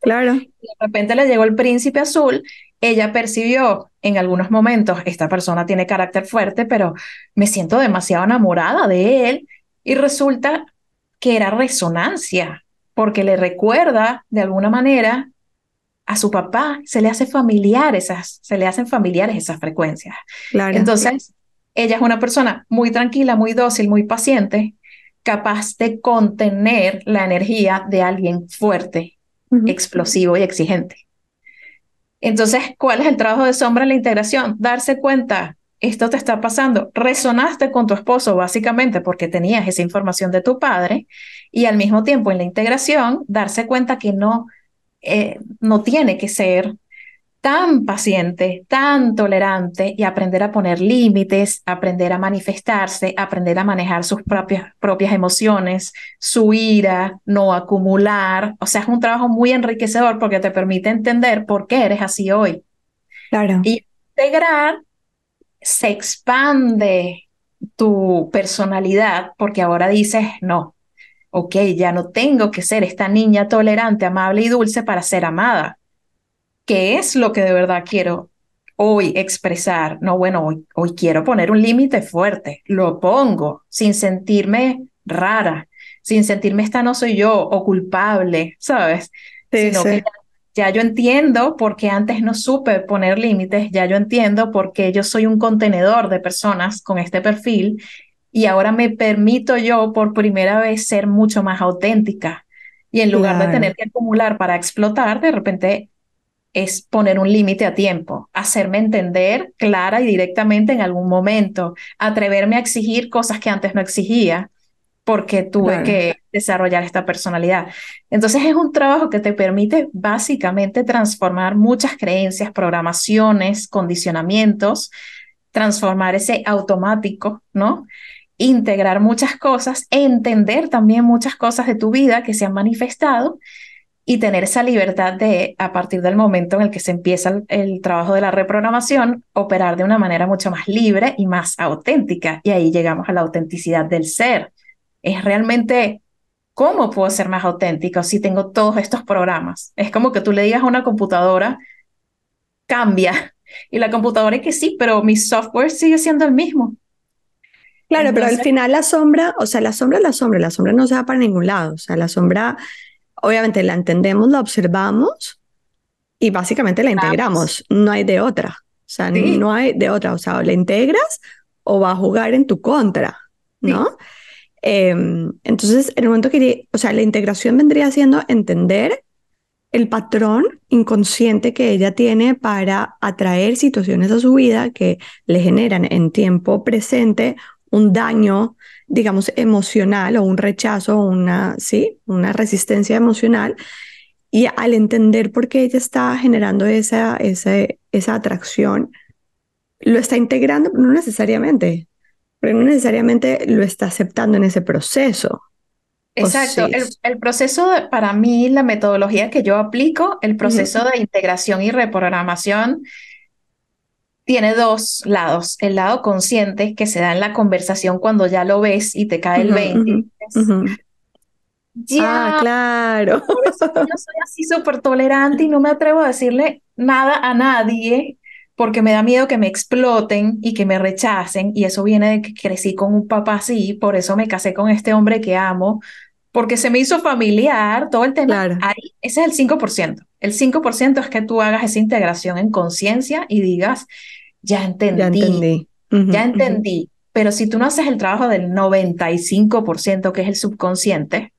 Claro. Y de repente le llegó el príncipe azul, ella percibió en algunos momentos, esta persona tiene carácter fuerte, pero me siento demasiado enamorada de él y resulta que era resonancia, porque le recuerda de alguna manera a su papá, se le hace familiar esas, se le hacen familiares esas frecuencias. Claro. Entonces, ella es una persona muy tranquila, muy dócil, muy paciente, capaz de contener la energía de alguien fuerte, explosivo y exigente. Entonces, ¿cuál es el trabajo de sombra en la integración? Darse cuenta, esto te está pasando, resonaste con tu esposo básicamente porque tenías esa información de tu padre y al mismo tiempo en la integración, darse cuenta que no, eh, no tiene que ser tan paciente, tan tolerante y aprender a poner límites, aprender a manifestarse, aprender a manejar sus propias, propias emociones, su ira, no acumular. O sea, es un trabajo muy enriquecedor porque te permite entender por qué eres así hoy. Claro. Y integrar se expande tu personalidad porque ahora dices, no, ok, ya no tengo que ser esta niña tolerante, amable y dulce para ser amada qué es lo que de verdad quiero hoy expresar. No, bueno, hoy, hoy quiero poner un límite fuerte, lo pongo sin sentirme rara, sin sentirme esta no soy yo o culpable, ¿sabes? Sino que ya, yo entiendo por qué antes no supe poner límites, ya yo entiendo por qué yo soy un contenedor de personas con este perfil y ahora me permito yo por primera vez ser mucho más auténtica. Y en lugar de tener que acumular para explotar, de repente es poner un límite a tiempo, hacerme entender clara y directamente en algún momento, atreverme a exigir cosas que antes no exigía porque tuve que desarrollar esta personalidad. Entonces es un trabajo que te permite básicamente transformar muchas creencias, programaciones, condicionamientos, transformar ese automático, ¿no? Integrar muchas cosas, entender también muchas cosas de tu vida que se han manifestado y tener esa libertad de, a partir del momento en el que se empieza el, trabajo de la reprogramación, operar de una manera mucho más libre y más auténtica. Y ahí llegamos a la autenticidad del ser. Es realmente, ¿cómo puedo ser más auténtico si tengo todos estos programas? Es como que tú le digas a una computadora, cambia. Y la computadora es que sí, pero mi software sigue siendo el mismo. Claro, pero al final la sombra, o sea, la sombra es la sombra, la sombra no se va para ningún lado, o sea, la sombra obviamente la entendemos, la observamos y básicamente la integramos. No hay de otra. O sea, no hay de otra. O sea, o la integras o va a jugar en tu contra, ¿no? Em, entonces, en el momento que, o sea, la integración vendría siendo entender el patrón inconsciente que ella tiene para atraer situaciones a su vida que le generan en tiempo presente un daño digamos, emocional o un rechazo una, ¿sí? una resistencia emocional. Y al entender por qué ella está generando esa, esa, esa atracción, lo está integrando, no necesariamente, pero no necesariamente lo está aceptando en ese proceso. Exacto, el, el, proceso, para mí, la metodología que yo aplico, el proceso de integración y reprogramación, tiene dos lados. El lado consciente que se da en la conversación cuando ya lo ves y te cae el 20. Ya, ah, claro. yo soy así súper tolerante y no me atrevo a decirle nada a nadie porque me da miedo que me exploten y que me rechacen. Y eso viene de que crecí con un papá así, por eso me casé con este hombre que amo, porque se me hizo familiar todo el tema. Ahí, ese es el 5%. El 5% es que tú hagas esa integración en conciencia y digas, ya entendí, ya entendí, ya entendí. Pero si tú no haces el trabajo del 95%, que es el subconsciente,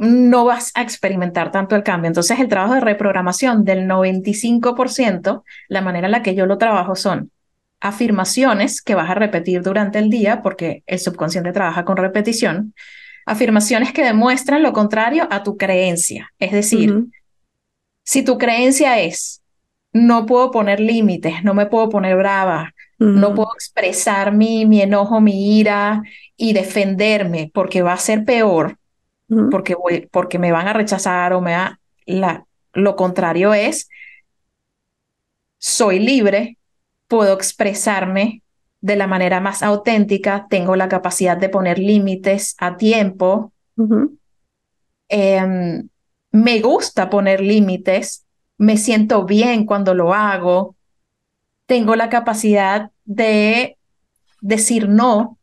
no vas a experimentar tanto el cambio. Entonces, el trabajo de reprogramación del 95%, la manera en la que yo lo trabajo son afirmaciones que vas a repetir durante el día, porque el subconsciente trabaja con repetición, afirmaciones que demuestran lo contrario a tu creencia. Es decir, si tu creencia es, no puedo poner límites, no me puedo poner brava, no puedo expresar mi, mi enojo, mi ira y defenderme porque va a ser peor. Porque, voy, porque me van a rechazar o me va... La, lo contrario es, soy libre, puedo expresarme de la manera más auténtica, tengo la capacidad de poner límites a tiempo. Em, me gusta poner límites, me siento bien cuando lo hago, tengo la capacidad de decir no,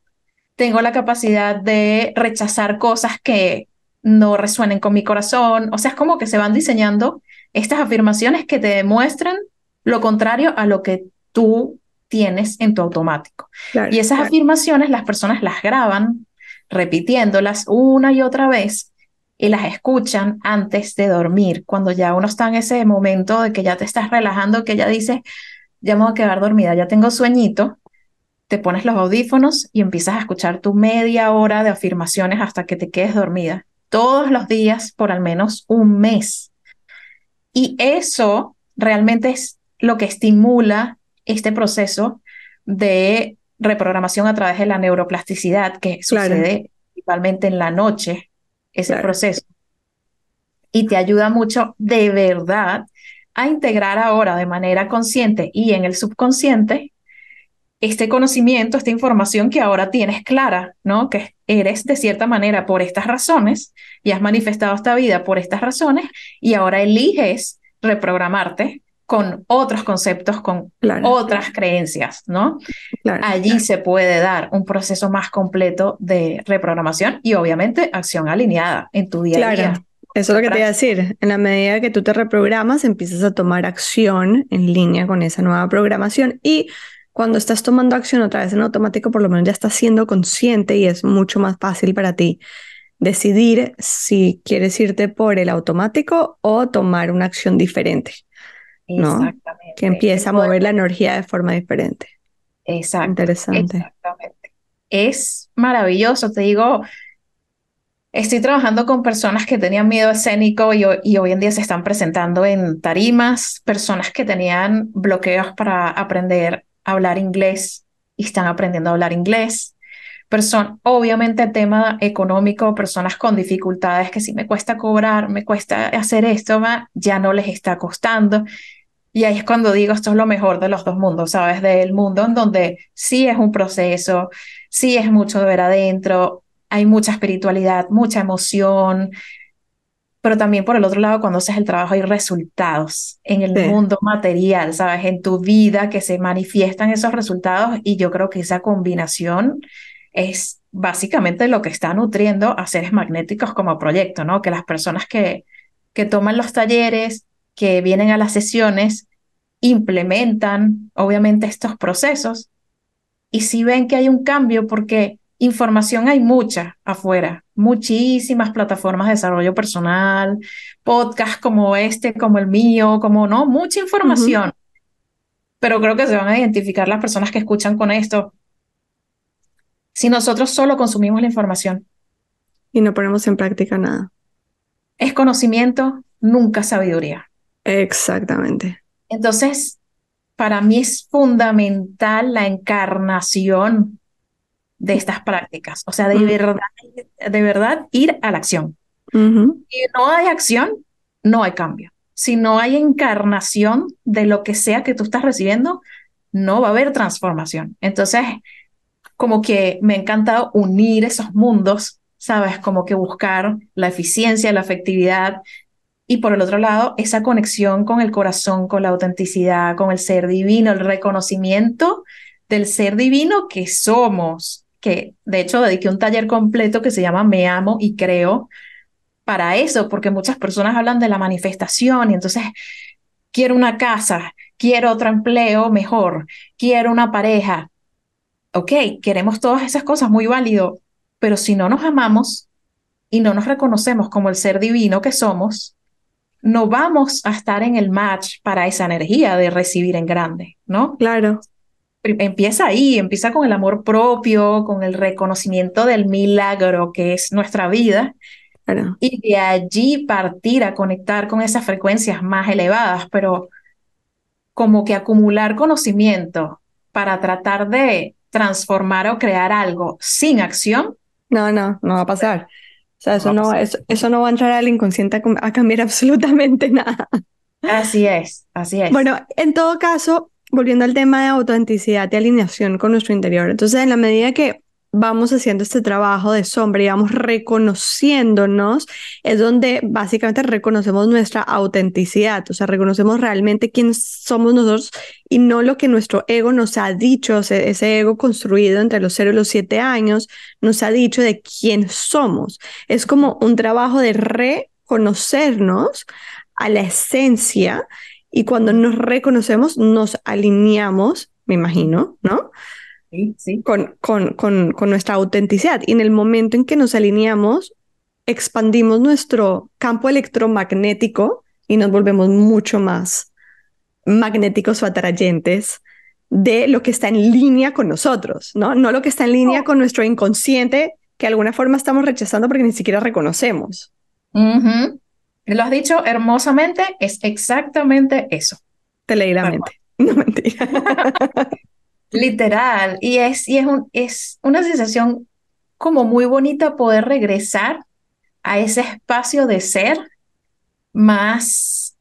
tengo la capacidad de rechazar cosas que no resuenen con mi corazón. O sea, es como que se van diseñando estas afirmaciones que te demuestran lo contrario a lo que tú tienes en tu automático. y esas afirmaciones las personas las graban repitiéndolas una y otra vez y las escuchan antes de dormir, cuando ya uno está en ese momento de que ya te estás relajando, que ya dices, ya me voy a quedar dormida, ya tengo sueñito, te pones los audífonos y empiezas a escuchar tu media hora de afirmaciones hasta que te quedes dormida, todos los días por al menos un mes. Y eso realmente es lo que estimula este proceso de reprogramación a través de la neuroplasticidad que sucede principalmente en la noche, ese proceso. Y te ayuda mucho de verdad a integrar ahora de manera consciente y en el subconsciente este conocimiento, esta información que ahora tienes clara, ¿no? Que eres de cierta manera por estas razones y has manifestado esta vida por estas razones y ahora eliges reprogramarte con otros conceptos, con otras creencias, ¿no? Allí se puede dar un proceso más completo de reprogramación y obviamente acción alineada en tu día a día. Eso es lo que te iba a decir. En la medida que tú te reprogramas, empiezas a tomar acción en línea con esa nueva programación y cuando estás tomando acción otra vez en automático, por lo menos ya estás siendo consciente y es mucho más fácil para ti decidir si quieres irte por el automático o tomar una acción diferente. Exactamente. Que empieza a mover la energía de forma diferente. Exacto. Interesante. Exactamente. Es maravilloso, te digo, estoy trabajando con personas que tenían miedo escénico y, y, hoy en día se están presentando en tarimas, personas que tenían bloqueos para aprender a hablar inglés y están aprendiendo a hablar inglés. Person obviamente tema económico, personas con dificultades que si me cuesta cobrar, me cuesta hacer esto, ya no les está costando. Y ahí es cuando digo, esto es lo mejor de los dos mundos, ¿sabes? Del mundo en donde sí es un proceso, sí es mucho de ver adentro, hay mucha espiritualidad, mucha emoción, pero también por el otro lado, cuando haces el trabajo hay resultados en el mundo material, ¿sabes? En tu vida que se manifiestan esos resultados y yo creo que esa combinación es básicamente lo que está nutriendo a seres magnéticos como proyecto, ¿no? Que las personas que, que toman los talleres, que vienen a las sesiones, implementan obviamente estos procesos y si ven que hay un cambio, porque información hay mucha afuera, muchísimas plataformas de desarrollo personal, podcasts como este, como el mío, como no, mucha información. Pero creo que se van a identificar las personas que escuchan con esto. Si nosotros solo consumimos la información. Y no ponemos en práctica nada. Es conocimiento, nunca sabiduría. Exactamente. Entonces, para mí es fundamental la encarnación de estas prácticas. O sea, de verdad, de verdad ir a la acción. Si no hay acción, no hay cambio. Si no hay encarnación de lo que sea que tú estás recibiendo, no va a haber transformación. Entonces, como que me ha encantado unir esos mundos, ¿sabes? Como que buscar la eficiencia, la efectividad y por el otro lado, esa conexión con el corazón, con la autenticidad, con el ser divino, el reconocimiento del ser divino que somos, que de hecho dediqué un taller completo que se llama Me amo y creo para eso, porque muchas personas hablan de la manifestación y entonces quiero una casa, quiero otro empleo mejor, quiero una pareja. Ok, queremos todas esas cosas, muy válido, pero si no nos amamos y no nos reconocemos como el ser divino que somos, no vamos a estar en el match para esa energía de recibir en grande, ¿no? Claro. Empieza ahí, empieza con el amor propio, con el reconocimiento del milagro que es nuestra vida. Y de allí partir a conectar con esas frecuencias más elevadas, pero como que acumular conocimiento para tratar de transformar o crear algo sin acción. No, no, no va a pasar. O sea, eso no, eso, eso no va a entrar al inconsciente a, a cambiar absolutamente nada. Así es, así es. Bueno, en todo caso, volviendo al tema de autenticidad y alineación con nuestro interior. Entonces, en la medida que vamos haciendo este trabajo de sombra y vamos reconociéndonos, es donde básicamente reconocemos nuestra autenticidad, o sea, reconocemos realmente quién somos nosotros y no lo que nuestro ego nos ha dicho, ese ego construido entre los 0 y los 7 años, nos ha dicho de quién somos. Es como un trabajo de reconocernos a la esencia y cuando nos reconocemos nos alineamos, me imagino, ¿no? Con, con, con, con nuestra autenticidad. Y en el momento en que nos alineamos, expandimos nuestro campo electromagnético y nos volvemos mucho más magnéticos o atrayentes de lo que está en línea con nosotros, ¿no? No lo que está en línea con nuestro inconsciente que de alguna forma estamos rechazando porque ni siquiera reconocemos. Lo has dicho hermosamente, es exactamente eso. Te leí la mente. No mentira. Literal. Y es, y es, un, es una sensación como muy bonita poder regresar a ese espacio de ser más,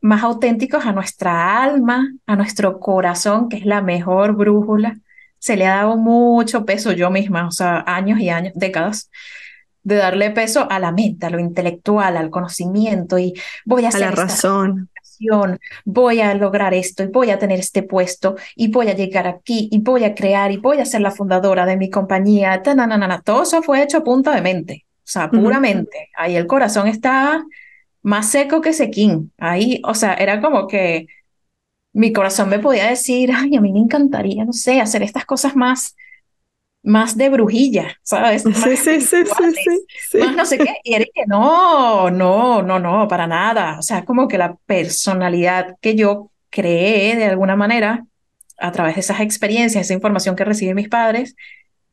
más auténticos a nuestra alma, a nuestro corazón, que es la mejor brújula. Se le ha dado mucho peso yo misma, o sea, años y años, décadas, de darle peso a la mente, a lo intelectual, al conocimiento y voy a hacer la razón voy a lograr esto y voy a tener este puesto y voy a llegar aquí y voy a crear y voy a ser la fundadora de mi compañía. Todo eso fue hecho a punta de mente, o sea, puramente. Ahí el corazón está más seco que sequín. Ahí, o sea, era como que mi corazón me podía decir, ay, a mí me encantaría, no sé, hacer estas cosas más más de brujilla, ¿sabes? Sí, sí, sí, sí, sí, Más no sé qué. Y era que no, no, no, no, para nada. O sea, como que la personalidad que yo creé de alguna manera a través de esas experiencias, esa información que recibí mis padres,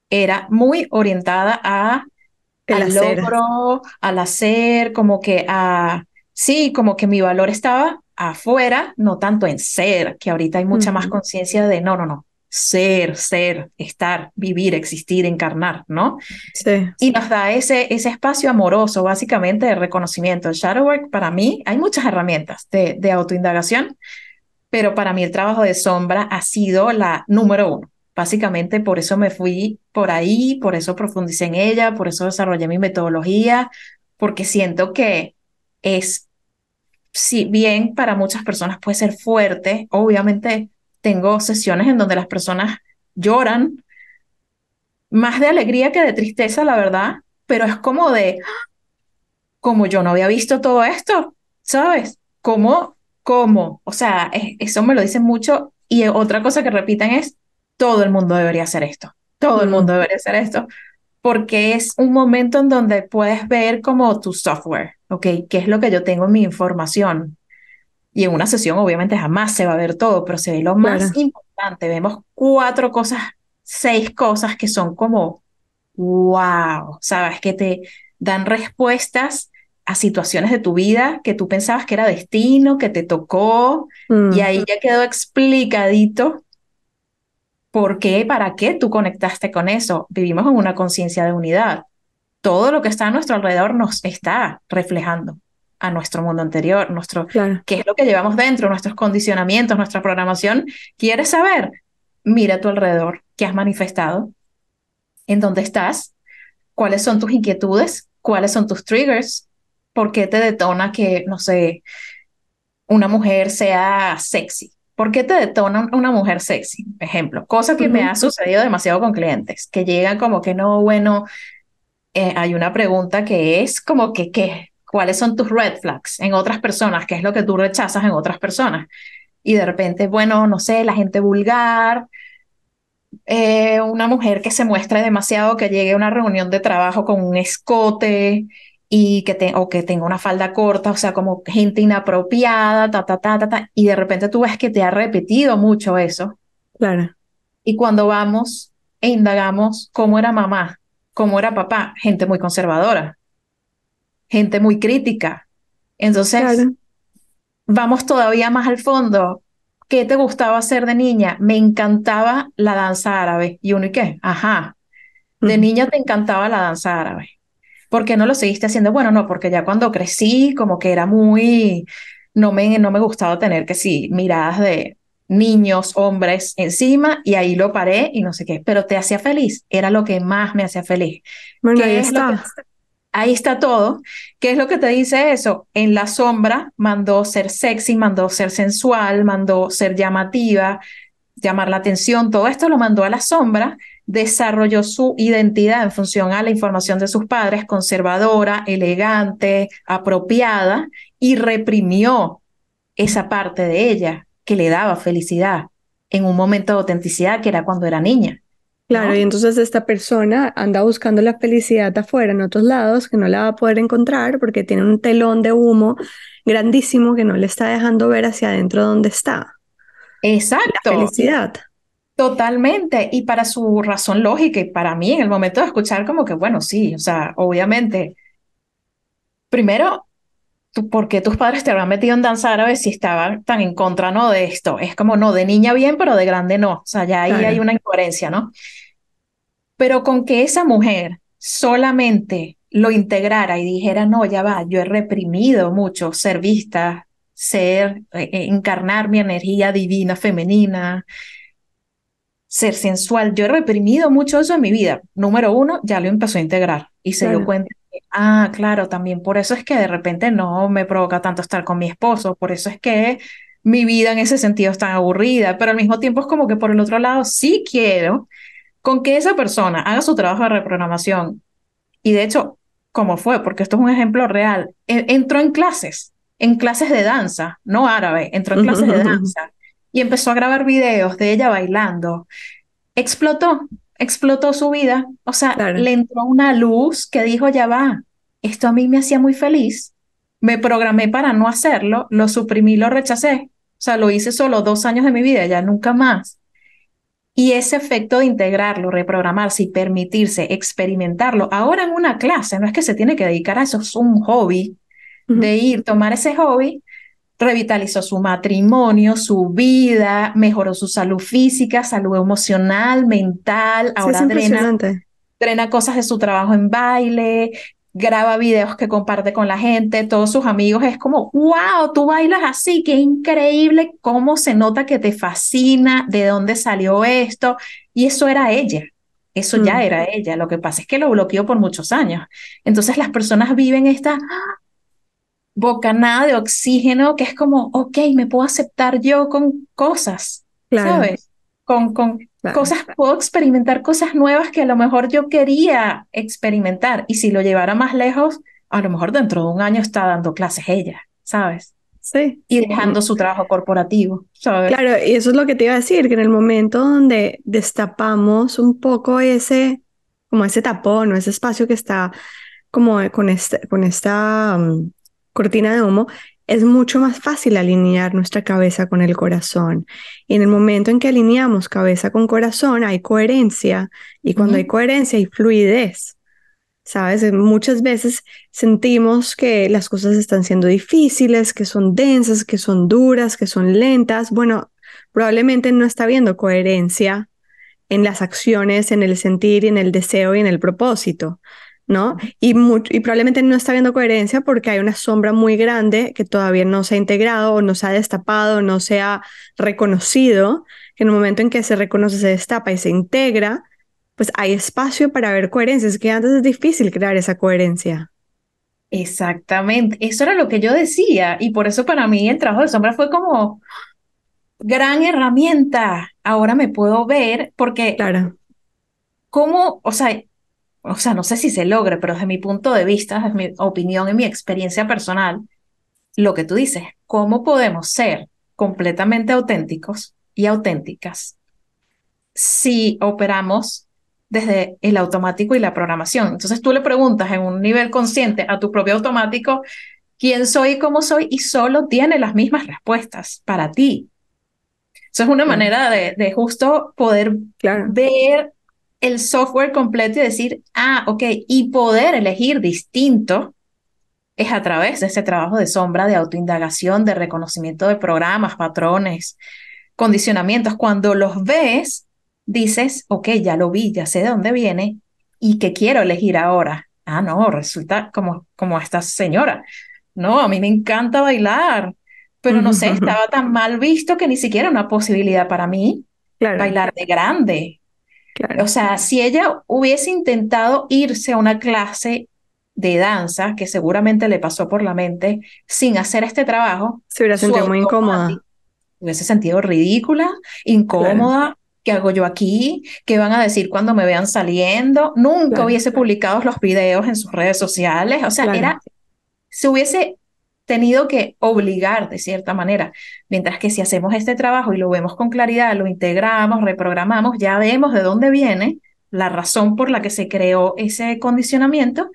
era muy orientada a El al hacer. logro, al hacer, como que a, sí, como que mi valor estaba afuera, no tanto en ser, que ahorita hay mucha más conciencia de no, no, no, ser, ser, estar, vivir, existir, encarnar, ¿no? Sí. Y nos da ese, ese espacio amoroso, básicamente, de reconocimiento. El shadow work, para mí, hay muchas herramientas de, de autoindagación, pero para mí el trabajo de sombra ha sido la número uno. Básicamente, por eso me fui por ahí, por eso profundicé en ella, por eso desarrollé mi metodología, porque siento que es, si bien para muchas personas puede ser fuerte, obviamente tengo sesiones en donde las personas lloran, más de alegría que de tristeza, la verdad, pero es como de, como yo no había visto todo esto, ¿sabes? ¿Cómo? ¿Cómo? O sea, es- eso me lo dicen mucho y otra cosa que repiten es, todo el mundo debería hacer esto, todo el Mm. mundo debería hacer esto, porque es un momento en donde puedes ver como tu software, ¿ok? ¿Qué es lo que yo tengo en mi información? Y en una sesión obviamente jamás se va a ver todo, pero se ve lo más importante. Vemos cuatro cosas, seis cosas que son como, wow, ¿sabes? Que te dan respuestas a situaciones de tu vida que tú pensabas que era destino, que te tocó, Mm. y ahí ya quedó explicadito por qué, para qué tú conectaste con eso. Vivimos en una conciencia de unidad. Todo lo que está a nuestro alrededor nos está reflejando a nuestro mundo anterior, nuestro, Claro. qué es lo que llevamos dentro, nuestros condicionamientos, nuestra programación. ¿Quieres saber? Mira a tu alrededor, qué has manifestado, en dónde estás, cuáles son tus inquietudes, cuáles son tus triggers, por qué te detona que, no sé, una mujer sea sexy. ¿Por qué te detona una mujer sexy? Ejemplo, cosa que me ha sucedido demasiado con clientes, que llegan como que no, bueno, eh, hay una pregunta que es como que, ¿qué? ¿Cuáles son tus red flags en otras personas? ¿Qué es lo que tú rechazas en otras personas? Y de repente, bueno, no sé, la gente vulgar, eh, una mujer que se muestre demasiado, que llegue a una reunión de trabajo con un escote y que te, o que tenga una falda corta, o sea, como gente inapropiada, ta, ta, ta, ta, ta, y de repente tú ves que te ha repetido mucho eso. Claro. Y cuando vamos e indagamos cómo era mamá, cómo era papá, gente muy conservadora, gente muy crítica. Entonces, Claro. vamos todavía más al fondo. ¿Qué te gustaba hacer de niña? Me encantaba la danza árabe. ¿Y uno y qué? Ajá. De niña te encantaba la danza árabe. ¿Por qué no lo seguiste haciendo? Bueno, no, porque ya cuando crecí, como que era muy, no me, no me gustaba tener que sí, miradas de niños, hombres encima y ahí lo paré y no sé qué, pero te hacía feliz, era lo que más me hacía feliz. Bueno, ahí está. Ahí está todo. ¿Qué es lo que te dice eso? En la sombra mandó ser sexy, mandó ser sensual, mandó ser llamativa, llamar la atención, todo esto lo mandó a la sombra, desarrolló su identidad en función a la información de sus padres, conservadora, elegante, apropiada, y reprimió esa parte de ella que le daba felicidad en un momento de autenticidad que era cuando era niña. Claro, y entonces esta persona anda buscando la felicidad afuera, en otros lados, que no la va a poder encontrar porque tiene un telón de humo grandísimo que no le está dejando ver hacia adentro donde está. Exacto. La felicidad. Totalmente. Y para su razón lógica y para mí en el momento de escuchar como que, bueno, sí, o sea, obviamente, primero, ¿por qué tus padres te habrán metido en danza árabe si estaban tan en contra, no, de esto? Es como, no, de niña bien, pero de grande no. O sea, ya ahí hay una incoherencia, ¿no? Pero con que esa mujer solamente lo integrara y dijera, no, ya va, yo he reprimido mucho ser vista, ser, eh, eh, encarnar mi energía divina femenina, ser sensual. Yo he reprimido mucho eso en mi vida. Número uno, ya lo empezó a integrar y se dio cuenta ah, claro, también por eso es que de repente no me provoca tanto estar con mi esposo, por eso es que mi vida en ese sentido es tan aburrida, pero al mismo tiempo es como que por el otro lado sí quiero con que esa persona haga su trabajo de reprogramación. Y de hecho, ¿cómo fue? Porque esto es un ejemplo real. E, entró en clases en clases de danza, no árabe, entró en clases de danza y empezó a grabar videos de ella bailando. Explotó, explotó su vida. O sea, le entró una luz que dijo, ya va, esto a mí me hacía muy feliz. Me programé para no hacerlo, lo suprimí, lo rechacé. O sea, lo hice solo dos años de mi vida, ya nunca más. Y ese efecto de integrarlo, reprogramarse y permitirse experimentarlo, ahora en una clase, no es que se tiene que dedicar a eso, es un hobby, de ir, tomar ese hobby, revitalizó su matrimonio, su vida, mejoró su salud física, salud emocional, mental, ahora drena, drena cosas de su trabajo en baile, graba videos que comparte con la gente, todos sus amigos, es como, wow, tú bailas así, qué increíble, cómo se nota que te fascina, de dónde salió esto, y eso era ella. Eso ya mm. era ella, lo que pasa es que lo bloqueó por muchos años. Entonces las personas viven esta, bocanada de oxígeno que es como, ok, me puedo aceptar yo con cosas, ¿sabes? Con, con cosas, puedo experimentar cosas nuevas que a lo mejor yo quería experimentar. Y si lo llevara más lejos, a lo mejor dentro de un año está dando clases ella, ¿sabes? Sí. Y dejando su trabajo corporativo, ¿sabes? Claro, y eso es lo que te iba a decir, que en el momento donde destapamos un poco ese, como ese tapón o ese espacio que está como con, este, con esta mm, cortina de humo, es mucho más fácil alinear nuestra cabeza con el corazón. Y en el momento en que alineamos cabeza con corazón, hay coherencia. Y cuando hay coherencia, hay fluidez. ¿Sabes? Muchas veces sentimos que las cosas están siendo difíciles, que son densas, que son duras, que son lentas. Bueno, probablemente no está habiendo coherencia en las acciones, en el sentir, en el deseo y en el propósito. ¿No? Y, y probablemente no está viendo coherencia porque hay una sombra muy grande que todavía no se ha integrado o no se ha destapado, no se ha reconocido, que en el momento en que se reconoce, se destapa y se integra, pues hay espacio para ver coherencia. Es que antes es difícil crear esa coherencia. Exactamente, eso era lo que yo decía y por eso para mí el trabajo de sombra fue como gran herramienta. Ahora me puedo ver porque, claro. ¿cómo? O sea, o sea, no sé si se logre, pero desde mi punto de vista, desde mi opinión y mi experiencia personal, lo que tú dices, ¿cómo podemos ser completamente auténticos y auténticas si operamos desde el automático y la programación? Entonces tú le preguntas en un nivel consciente a tu propio automático quién soy y cómo soy y solo tiene las mismas respuestas para ti. Eso es una manera de, de justo poder ver el software completo y decir, ah, ok, y poder elegir distinto es a través de ese trabajo de sombra, de autoindagación, de reconocimiento de programas, patrones, condicionamientos. Cuando los ves, dices, ok, ya lo vi, ya sé de dónde viene y qué quiero elegir ahora. ah, no, resulta como, como esta señora. No, a mí me encanta bailar, pero no sé, estaba tan mal visto que ni siquiera una posibilidad para mí bailar de grande. O sea, si ella hubiese intentado irse a una clase de danza, que seguramente le pasó por la mente, sin hacer este trabajo, se hubiera sentido muy incómoda. Hubiese sentido ridícula, incómoda. ¿Qué hago yo aquí? ¿Qué van a decir cuando me vean saliendo? Nunca hubiese publicado los videos en sus redes sociales. O sea, era, se hubiese tenido que obligar de cierta manera. Mientras que si hacemos este trabajo y lo vemos con claridad, lo integramos, reprogramamos, ya vemos de dónde viene la razón por la que se creó ese condicionamiento,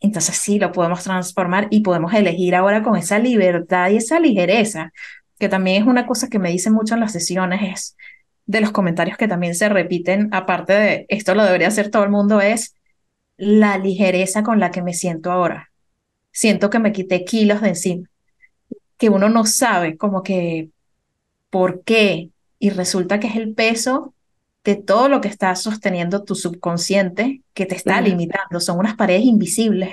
entonces sí lo podemos transformar y podemos elegir ahora con esa libertad y esa ligereza, que también es una cosa que me dicen mucho en las sesiones, es de los comentarios que también se repiten, aparte de esto lo debería hacer todo el mundo, es la ligereza con la que me siento ahora siento que me quité kilos de encima, que uno no sabe como que por qué y resulta que es el peso de todo lo que está sosteniendo tu subconsciente que te está limitando. Son unas paredes invisibles,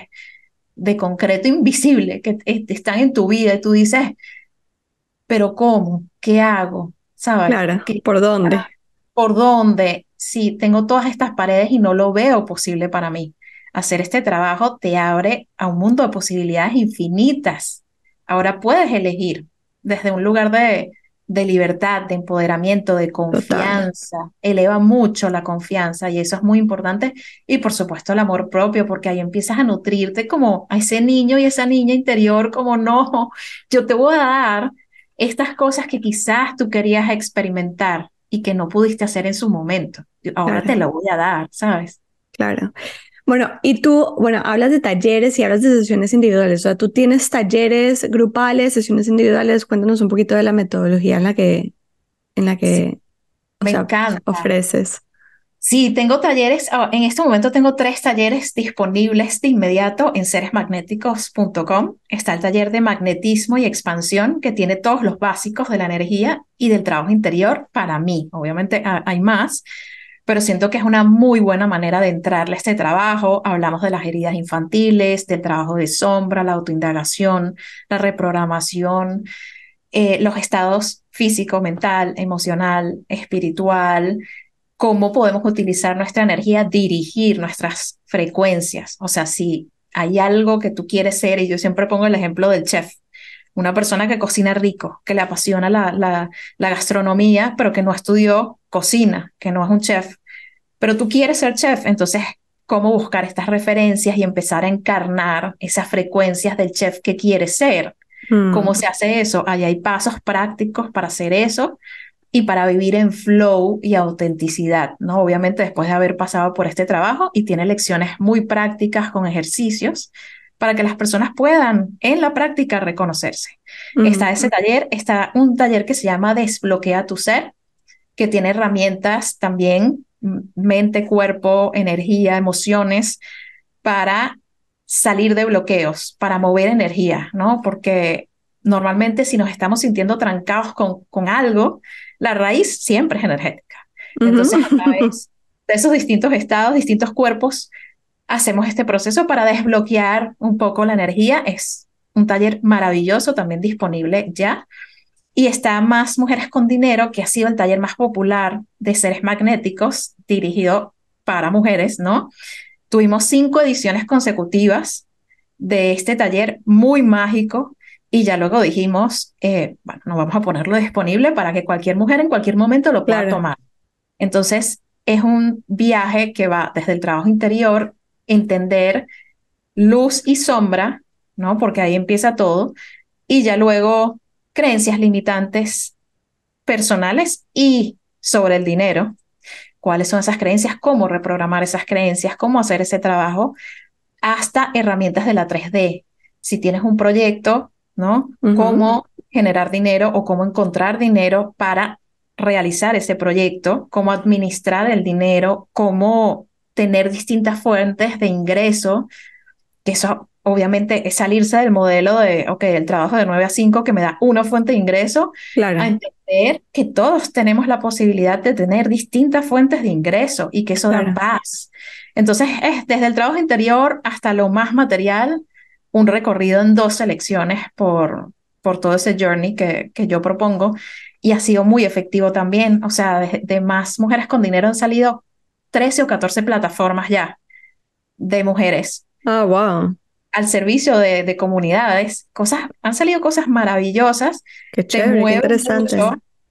de concreto invisible, que están en tu vida y tú dices, pero ¿cómo? ¿Qué hago? ¿Sabes? Claro, ¿por dónde? ¿Por dónde? Si tengo todas estas paredes y no lo veo posible para mí hacer este trabajo te abre a un mundo de posibilidades infinitas. Ahora puedes elegir desde un lugar de, de libertad, de empoderamiento, de confianza. Eleva mucho la confianza y eso es muy importante. Y por supuesto el amor propio, porque ahí empiezas a nutrirte como a ese niño y esa niña interior, como no, yo te voy a dar estas cosas que quizás tú querías experimentar y que no pudiste hacer en su momento. Ahora te lo voy a dar, ¿sabes? Claro. Bueno, y tú, bueno, hablas de talleres y hablas de sesiones individuales. O sea, tú tienes talleres grupales, sesiones individuales. Cuéntanos un poquito de la metodología en la que, en la que Me encanta. ofreces. Sí, tengo talleres, ah, en este momento tengo tres talleres disponibles de inmediato en seresmagnéticos.com. Está el taller de magnetismo y expansión que tiene todos los básicos de la energía y del trabajo interior para mí. Obviamente hay más, pero siento que es una muy buena manera de entrarle a este trabajo. Hablamos de las heridas infantiles, del trabajo de sombra, la autoindagación, la reprogramación, eh, los estados físico, mental, emocional, espiritual, cómo podemos utilizar nuestra energía, dirigir nuestras frecuencias. O sea, si hay algo que tú quieres ser, y yo siempre pongo el ejemplo del chef, una persona que cocina rico, que le apasiona la, la, la, gastronomía, pero que no estudió cocina, que no es un chef, pero tú quieres ser chef, entonces, ¿cómo buscar estas referencias y empezar a encarnar esas frecuencias del chef que quieres ser? ¿Cómo mm. se hace eso? Ahí hay pasos prácticos para hacer eso y para vivir en flow y autenticidad, ¿no? Obviamente después de haber pasado por este trabajo y tiene lecciones muy prácticas con ejercicios para que las personas puedan en la práctica reconocerse. Está ese taller, está un taller que se llama Desbloquea tu ser, que tiene herramientas también mente, cuerpo, energía, emociones, para salir de bloqueos, para mover energía, ¿no? Porque normalmente si nos estamos sintiendo trancados con, con algo, la raíz siempre es energética. Entonces, a través de esos distintos estados, distintos cuerpos, hacemos este proceso para desbloquear un poco la energía. Es un taller maravilloso, también disponible ya. Y está Más Mujeres con Dinero, que ha sido el taller más popular de seres magnéticos dirigido para mujeres, ¿no? Tuvimos cinco ediciones consecutivas de este taller muy mágico y ya luego dijimos, eh, bueno, nos vamos a ponerlo disponible para que cualquier mujer en cualquier momento lo pueda tomar. Entonces, es un viaje que va desde el trabajo interior, entender luz y sombra, ¿no? Porque ahí empieza todo, y ya luego creencias limitantes personales y sobre el dinero. ¿Cuáles son esas creencias? ¿Cómo reprogramar esas creencias? ¿Cómo hacer ese trabajo? Hasta herramientas de la 3D. Si tienes un proyecto, ¿no? Cómo generar dinero o cómo encontrar dinero para realizar ese proyecto, cómo administrar el dinero, cómo tener distintas fuentes de ingreso, que eso obviamente es salirse del modelo de, ok, el trabajo de 9 a 5 que me da una fuente de ingreso, claro. a entender que todos tenemos la posibilidad de tener distintas fuentes de ingreso y que eso da paz. Entonces, es desde el trabajo interior hasta lo más material, un recorrido en dos selecciones por, por todo ese journey que, que yo propongo y ha sido muy efectivo también. O sea, de, más mujeres con dinero han salido 13 o 14 plataformas ya de mujeres. Ah, wow. Al servicio de, de, comunidades. Cosas, han salido cosas maravillosas. Qué chévere, qué interesante.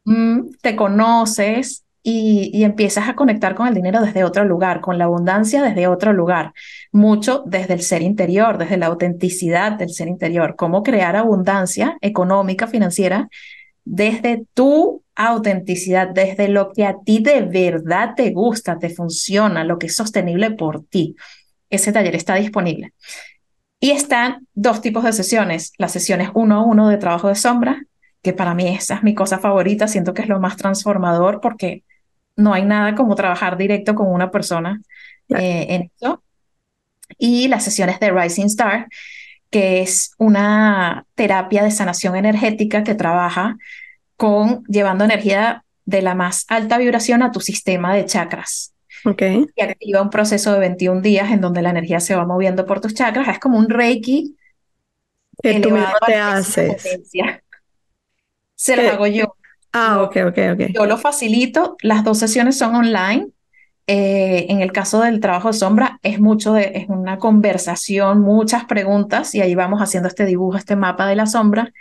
Mm, te conoces y, y, empiezas a conectar con el dinero desde otro lugar, con la abundancia desde otro lugar. Mucho desde el ser interior, desde la autenticidad del ser interior. Cómo crear abundancia económica, financiera desde tu autenticidad, desde lo que a ti de verdad te gusta, te funciona, lo que es sostenible por ti. Ese taller está disponible. Y están dos tipos de sesiones, las sesiones uno a uno de trabajo de sombra, que para mí esa es mi cosa favorita, siento que es lo más transformador porque no hay nada como trabajar directo con una persona eh, en eso. Y las sesiones de Rising Star, que es una terapia de sanación energética que trabaja con llevando energía de la más alta vibración a tu sistema de chakras. Okay. Y activa un proceso de 21 días en donde la energía se va moviendo por tus chakras. Es como un reiki. Que tú mismo te haces. Se lo hago yo. Ah, ok, ok, ok. Yo lo facilito. Las dos sesiones son online. Eh, en el caso del trabajo de sombra es mucho de, es una conversación, muchas preguntas y ahí vamos haciendo este dibujo, este mapa de la sombra.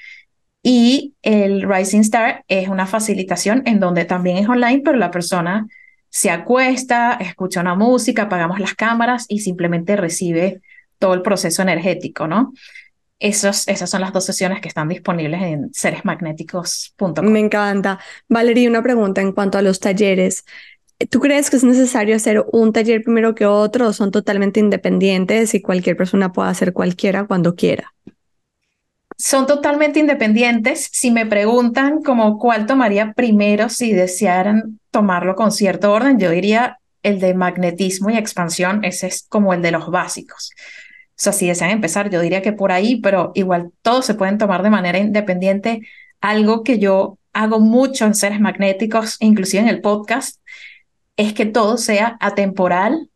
Y el Rising Star es una facilitación en donde también es online, pero la persona se acuesta, escucha una música, apagamos las cámaras y simplemente recibe todo el proceso energético, ¿no? Esos, esas son las dos sesiones que están disponibles en seresmagnéticos.com. Me encanta. Valeria, una pregunta en cuanto a los talleres. ¿Tú crees que es necesario hacer un taller primero que otro o son totalmente independientes y cualquier persona puede hacer cualquiera cuando quiera? Son totalmente independientes. Si me preguntan como cuál tomaría primero si desearan tomarlo con cierto orden, yo diría el de magnetismo y expansión, ese es como el de los básicos. O sea, si desean empezar, yo diría que por ahí, pero igual todos se pueden tomar de manera independiente. Algo que yo hago mucho en seres magnéticos, inclusive en el podcast, es que todo sea atemporal,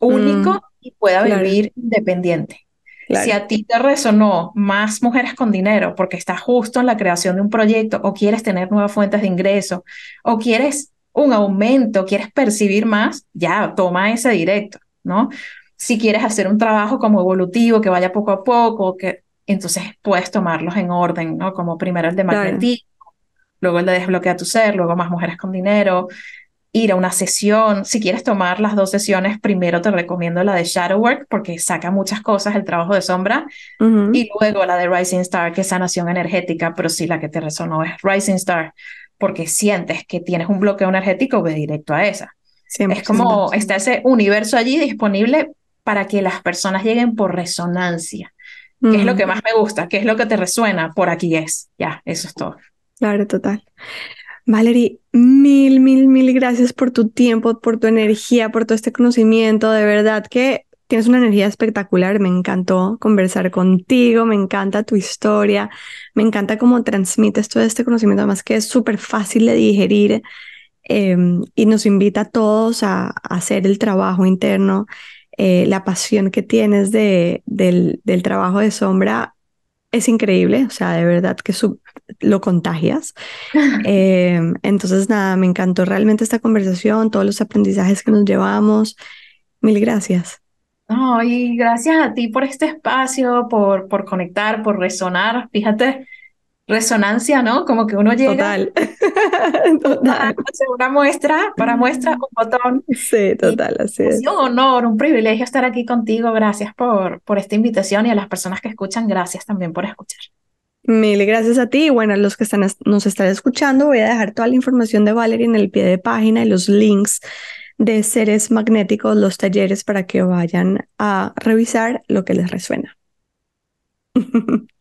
único mm, y pueda vivir independiente. Si a ti te resonó más mujeres con dinero porque estás justo en la creación de un proyecto o quieres tener nuevas fuentes de ingreso o quieres un aumento, quieres percibir más, ya toma ese directo, ¿no? Si quieres hacer un trabajo como evolutivo que vaya poco a poco, que entonces puedes tomarlos en orden, ¿no? Como primero el de magnetismo, luego el de desbloquea tu ser, luego más mujeres con dinero, ir a una sesión. Si quieres tomar las dos sesiones, primero te recomiendo la de Shadow Work porque saca muchas cosas, el trabajo de sombra, y luego la de Rising Star, que es sanación energética, pero sí la que te resonó es Rising Star, porque sientes que tienes un bloqueo energético, ve directo a esa. Es como está ese universo allí disponible para que las personas lleguen por resonancia. ¿Qué es lo que más me gusta? ¿Qué es lo que te resuena? Por aquí es. Ya, eso es todo. Claro, total. Valerie, mil, mil, mil gracias por tu tiempo, por tu energía, por todo este conocimiento. De verdad que tienes una energía espectacular. Me encantó conversar contigo, me encanta tu historia, me encanta cómo transmites todo este conocimiento, además que es súper fácil de digerir em, y nos invita a todos a, hacer el trabajo interno. Eh, la pasión que tienes de, del, del trabajo de sombra es increíble, o sea, de verdad que lo contagias. Eh, entonces, nada, me encantó realmente esta conversación, todos los aprendizajes que nos llevamos. Mil gracias. Ay, gracias a ti por este espacio, por, por conectar, por resonar. Fíjate, resonancia, ¿no? Como que uno llega. Total. total. Una muestra, para muestra, un botón. Sí, total, así es. un honor, un privilegio estar aquí contigo. Gracias por, por esta invitación y a las personas que escuchan, gracias también por escuchar. Mil gracias a ti. Bueno, a los que están, nos están escuchando, voy a dejar toda la información de Valerie en el pie de página y los links de seres magnéticos, los talleres para que vayan a revisar lo que les resuena.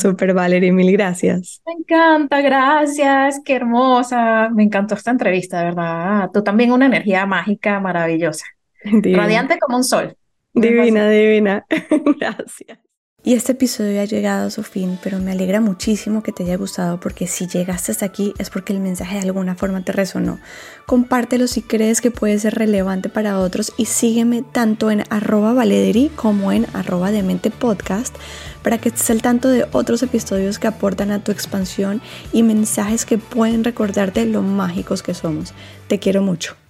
Super Valerie, mil gracias. Me encanta, gracias, qué hermosa. Me encantó esta entrevista, de verdad. Tú también una energía mágica maravillosa. Radiante como un sol. Divina, divina. gracias. Y este episodio ha llegado a su fin, pero me alegra muchísimo que te haya gustado porque si llegaste hasta aquí es porque el mensaje de alguna forma te resonó. Compártelo si crees que puede ser relevante para otros y sígueme tanto en arroba valederi como en arroba demente podcast para que estés al tanto de otros episodios que aportan a tu expansión y mensajes que pueden recordarte lo mágicos que somos. Te quiero mucho.